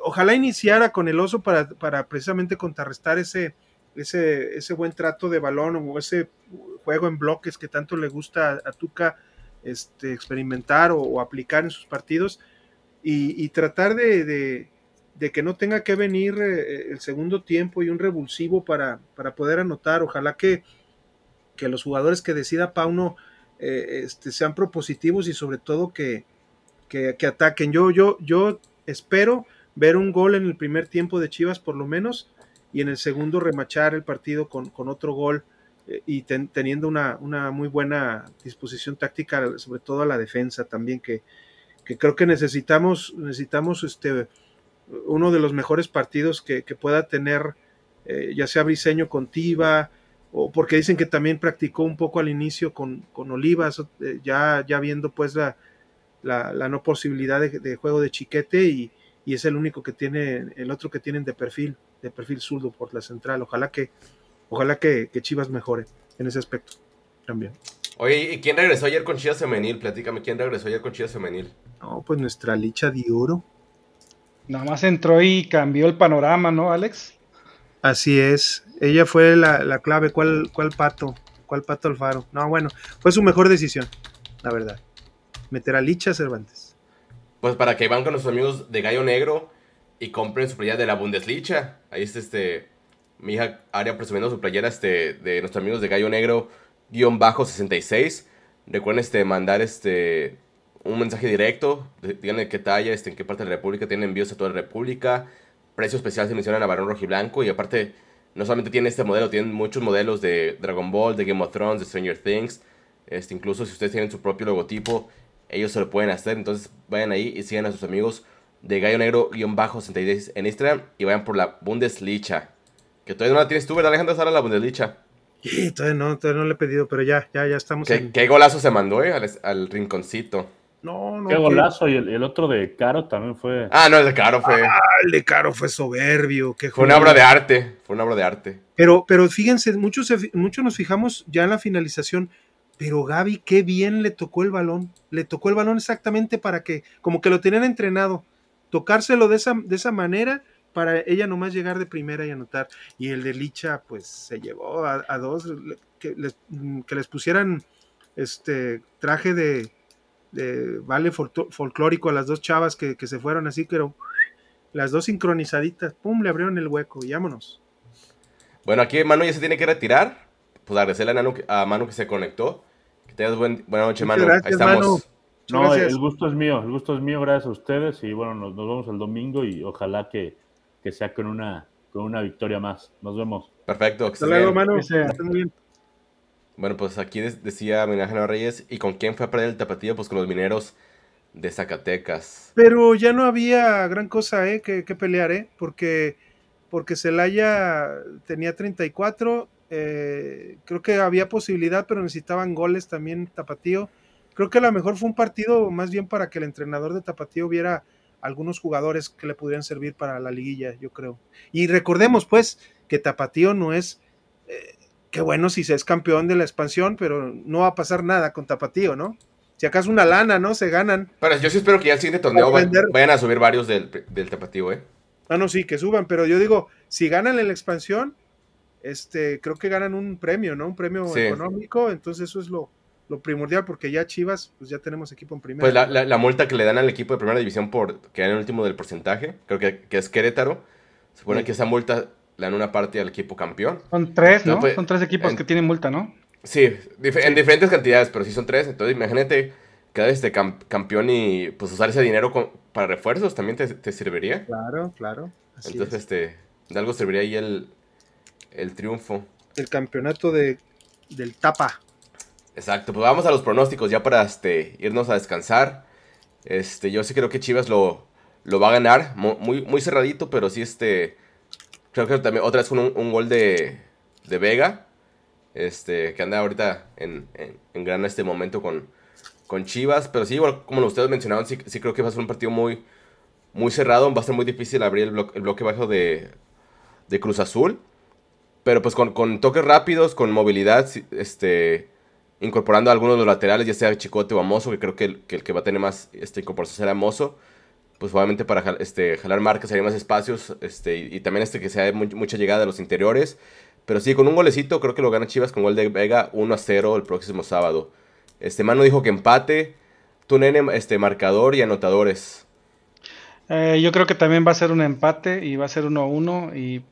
[SPEAKER 4] Ojalá iniciara con el oso para, para precisamente contrarrestar ese, ese, ese, buen trato de balón o ese juego en bloques que tanto le gusta a, a Tuca este, experimentar o, o, aplicar en sus partidos. Y, y tratar de, de, de, que no tenga que venir eh, el segundo tiempo y un revulsivo para, para poder anotar. Ojalá que que los jugadores que decida Pauno eh, este, sean propositivos y sobre todo que, que, que, ataquen. Yo, yo, yo espero ver un gol en el primer tiempo de Chivas por lo menos y en el segundo remachar el partido con, con otro gol eh, y ten, teniendo una, una, muy buena disposición táctica, sobre todo a la defensa también, que, que creo que necesitamos, necesitamos este, uno de los mejores partidos que, que pueda tener, eh, ya sea Briseño con Tiva, o porque dicen que también practicó un poco al inicio con, con Olivas, eh, ya, ya viendo pues la, la, la no posibilidad de, de, juego de chiquete y, y, es el único que tiene, el otro que tienen de perfil, de perfil zurdo por la central. Ojalá que, ojalá que, que Chivas mejore en ese aspecto también.
[SPEAKER 1] Oye, ¿y quién regresó ayer con Chivas Femenil? Platícame, ¿quién regresó ayer con Chivas Femenil?
[SPEAKER 4] No, pues nuestra licha de oro.
[SPEAKER 3] Nada más entró y cambió el panorama, ¿no, Alex?
[SPEAKER 4] Así es. Ella fue la, la clave. ¿Cuál, ¿Cuál pato? ¿Cuál pato Alfaro? No, bueno, fue su mejor decisión, la verdad. Meter a Licha Cervantes.
[SPEAKER 1] Pues para que van con nuestros amigos de Gallo Negro y compren su playera de la Bundesliga. Ahí está este. Mi hija Aria presumiendo su playera este, de nuestros amigos de Gallo Negro, guion bajo 66. Recuerden este, mandar este, un mensaje directo. Díganle qué talla, este, en qué parte de la República tienen envíos a toda la República precio especial se mencionan a Barón Rojiblanco y aparte no solamente tiene este modelo, tienen muchos modelos de Dragon Ball, de Game of Thrones, de Stranger Things. Este, incluso si ustedes tienen su propio logotipo, ellos se lo pueden hacer. Entonces vayan ahí y sigan a sus amigos de Gallo Negro-66 en Instagram y vayan por la Bundesliga. Que todavía no la tienes tú, ¿verdad, Alejandro? Ahora la Bundesliga.
[SPEAKER 4] Y todavía no, todavía no le he pedido, pero ya, ya, ya estamos.
[SPEAKER 1] ¿Qué,
[SPEAKER 4] en-
[SPEAKER 1] qué golazo se mandó, eh? Al, al rinconcito.
[SPEAKER 4] No, no.
[SPEAKER 2] Qué golazo. Y el, el otro de Caro también fue.
[SPEAKER 1] Ah, no, el de Caro fue,
[SPEAKER 4] Ah, el de Caro fue soberbio. qué
[SPEAKER 1] fue una obra de arte. Fue una obra de arte.
[SPEAKER 4] Pero, pero fíjense, muchos, muchos nos fijamos ya en la finalización, pero Gaby, qué bien le tocó el balón. Le tocó el balón exactamente para que, como que lo tenían entrenado, tocárselo de esa, de esa manera para ella nomás llegar de primera y anotar. Y el de Licha, pues se llevó a, a dos, que les, mm, que les pusieran este traje de, de vale folcló- folclórico a las dos chavas que, que se fueron así, pero las dos sincronizaditas, pum, le abrieron el hueco y vámonos.
[SPEAKER 1] Bueno, aquí Manu ya se tiene que retirar. Pues agradecerle a, Manu que se conectó. Que tengas buen, buena noche, Manu.
[SPEAKER 4] gracias,
[SPEAKER 1] Ahí estamos.
[SPEAKER 4] Manu.
[SPEAKER 2] No,
[SPEAKER 4] gracias.
[SPEAKER 2] el gusto es mío, el gusto es mío, gracias a ustedes. Y bueno, nos, nos vemos el domingo y ojalá que, que sea con una, con una victoria más. Nos vemos.
[SPEAKER 1] Perfecto.
[SPEAKER 4] Hasta luego,
[SPEAKER 1] bien. Bueno, pues aquí decía Miguel Ángel Reyes. ¿Y con quién fue a perder el tapatío? Pues con los mineros de Zacatecas.
[SPEAKER 4] Pero ya no había gran cosa ¿eh? que, que pelear, ¿eh? porque, porque Celaya tenía 34, eh, creo que había posibilidad, pero necesitaban goles también Tapatío. Creo que a lo mejor fue un partido más bien para que el entrenador de Tapatío viera algunos jugadores que le pudieran servir para la liguilla, yo creo. Y recordemos, pues, que Tapatío no es... eh, qué bueno si se es campeón de la expansión, pero no va a pasar nada con Tapatío, ¿no? Si acaso una lana, ¿no? Se ganan.
[SPEAKER 1] Pero yo sí espero que ya el siguiente torneo
[SPEAKER 4] Para
[SPEAKER 1] va-
[SPEAKER 4] vender.
[SPEAKER 1] vayan a subir varios del, del tapatío, ¿eh?
[SPEAKER 4] Ah, no, sí, que suban, pero yo digo, si ganan en la expansión, este, creo que ganan un premio, ¿no? Un premio
[SPEAKER 1] Sí.
[SPEAKER 4] económico, entonces eso es lo, lo primordial, porque ya Chivas, pues ya tenemos equipo en primera.
[SPEAKER 1] Pues la, la- la multa que le dan al equipo de primera división por quedar en el último del porcentaje, creo que, que es Querétaro. Se supone
[SPEAKER 4] Sí.
[SPEAKER 1] que esa multa le dan una parte al equipo campeón.
[SPEAKER 3] Son tres, ¿no?
[SPEAKER 1] No, pues,
[SPEAKER 3] Son tres equipos
[SPEAKER 1] en-
[SPEAKER 3] que tienen multa, ¿no?
[SPEAKER 1] Sí, dif- en diferentes cantidades, pero sí son tres. Entonces imagínate quedar este cam- campeón y pues usar ese dinero con- para refuerzos también te, te serviría.
[SPEAKER 4] Claro, claro. Así
[SPEAKER 1] Entonces,
[SPEAKER 4] es.
[SPEAKER 1] este, de algo serviría ahí el, el triunfo.
[SPEAKER 4] El campeonato de, del Tapa.
[SPEAKER 1] Exacto, pues vamos a los pronósticos ya para este, irnos a descansar. Este, yo sí creo que Chivas lo, lo va a ganar, mu- muy, muy cerradito, pero sí este, creo que también otra vez un, un gol de, de Vega, este, que anda ahorita en, en, en gran este momento con, con Chivas, pero sí, igual como ustedes mencionaban, sí, sí creo que va a ser un partido muy, muy cerrado, va a ser muy difícil abrir el, blo- el bloque bajo de, de Cruz Azul, pero pues con, con toques rápidos, con movilidad, este incorporando a algunos de los laterales, ya sea Chicote o a Mozo, que creo que el que, va a tener más este, incorporación será Mozo, pues obviamente para este, jalar marcas, haría más espacios, este, y, también este que sea mu- mucha llegada de los interiores, pero sí, con un golecito, creo que lo gana Chivas con gol de Vega 1 a 0 el próximo sábado. Este Mano dijo que empate, tú nene, este, marcador y anotadores.
[SPEAKER 3] Eh, yo creo que también va a ser un empate y va a ser 1-1 y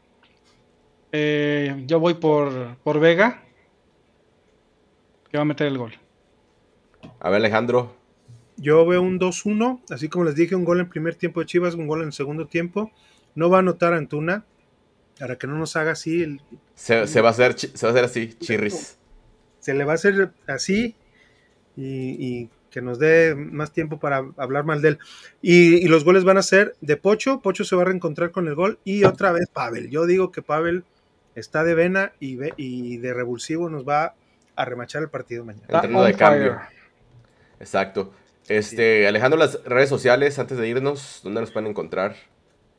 [SPEAKER 3] eh, yo voy por, por Vega que va a meter el gol.
[SPEAKER 1] A ver Alejandro,
[SPEAKER 4] Yo veo un 2-1, así como les dije, un gol en primer tiempo de Chivas, un gol en el segundo tiempo. No va a anotar Antuna, para que no nos haga así el,
[SPEAKER 1] se, se va a hacer, se va a hacer así, chirris.
[SPEAKER 4] se le va a hacer así y, y que nos dé más tiempo para hablar mal de él. Y, y los goles van a ser de Pocho, Pocho se va a reencontrar con el gol y otra vez Pavel. Yo digo que Pavel está de vena y, ve- y de revulsivo nos va a remachar el partido mañana.
[SPEAKER 1] De cambio.
[SPEAKER 3] fire.
[SPEAKER 1] Exacto. Este, Alejandro, las redes sociales, antes de irnos, ¿dónde nos pueden encontrar?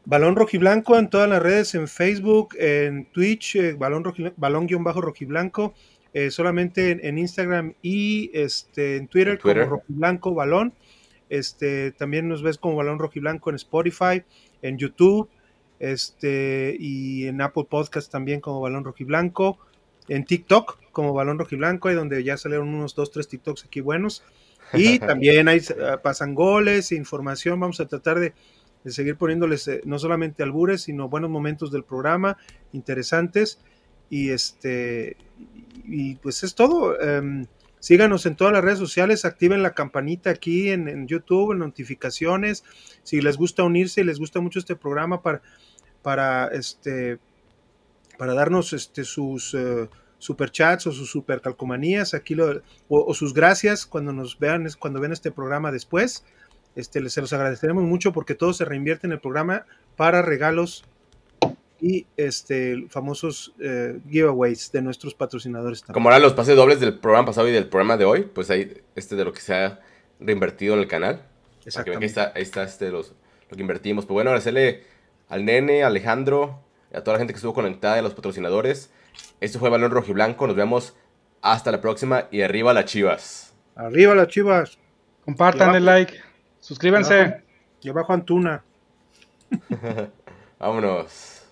[SPEAKER 4] Balón Rojiblanco en todas las redes, en Facebook, en Twitch, eh, balón, roji- balón guion bajo rojiblanco, eh, solamente en, en Instagram y este, en Twitter,
[SPEAKER 1] En Twitter.
[SPEAKER 4] como rojiblanco balón. Este, también nos ves como balón rojiblanco en Spotify, en YouTube, este, y en Apple Podcast también como balón rojiblanco, en TikTok como balón rojiblanco, ahí donde ya salieron unos dos, tres TikToks aquí buenos. Y [laughs] también ahí eh, pasan goles, información, vamos a tratar de de seguir poniéndoles eh, no solamente albures, sino buenos momentos del programa, interesantes. Y este y pues es todo. Em, síganos en todas las redes sociales, activen la campanita aquí en, en YouTube, en notificaciones. Si les gusta unirse y les gusta mucho este programa para, para este para darnos este sus eh, superchats o sus supercalcomanías, aquí lo, o, o sus gracias cuando nos vean, cuando ven este programa después. Este, se los agradeceremos mucho porque todo se reinvierte en el programa para regalos y este famosos eh, giveaways de nuestros patrocinadores también.
[SPEAKER 1] Como ahora los pases dobles del programa pasado y del programa de hoy, pues ahí este de lo que se ha reinvertido en el canal. Para que vean que ahí está, ahí está este los, lo que invertimos. Pues bueno, agradecerle al nene, Alejandro, a toda la gente que estuvo conectada, a los patrocinadores. Esto fue Balón Rojo y Blanco. Nos vemos hasta la próxima y arriba las chivas.
[SPEAKER 4] Arriba las chivas.
[SPEAKER 3] Compartan
[SPEAKER 4] Y
[SPEAKER 3] el
[SPEAKER 4] abajo-
[SPEAKER 3] like. Suscríbanse.
[SPEAKER 4] Y abajo Antuna. [laughs]
[SPEAKER 1] Vámonos.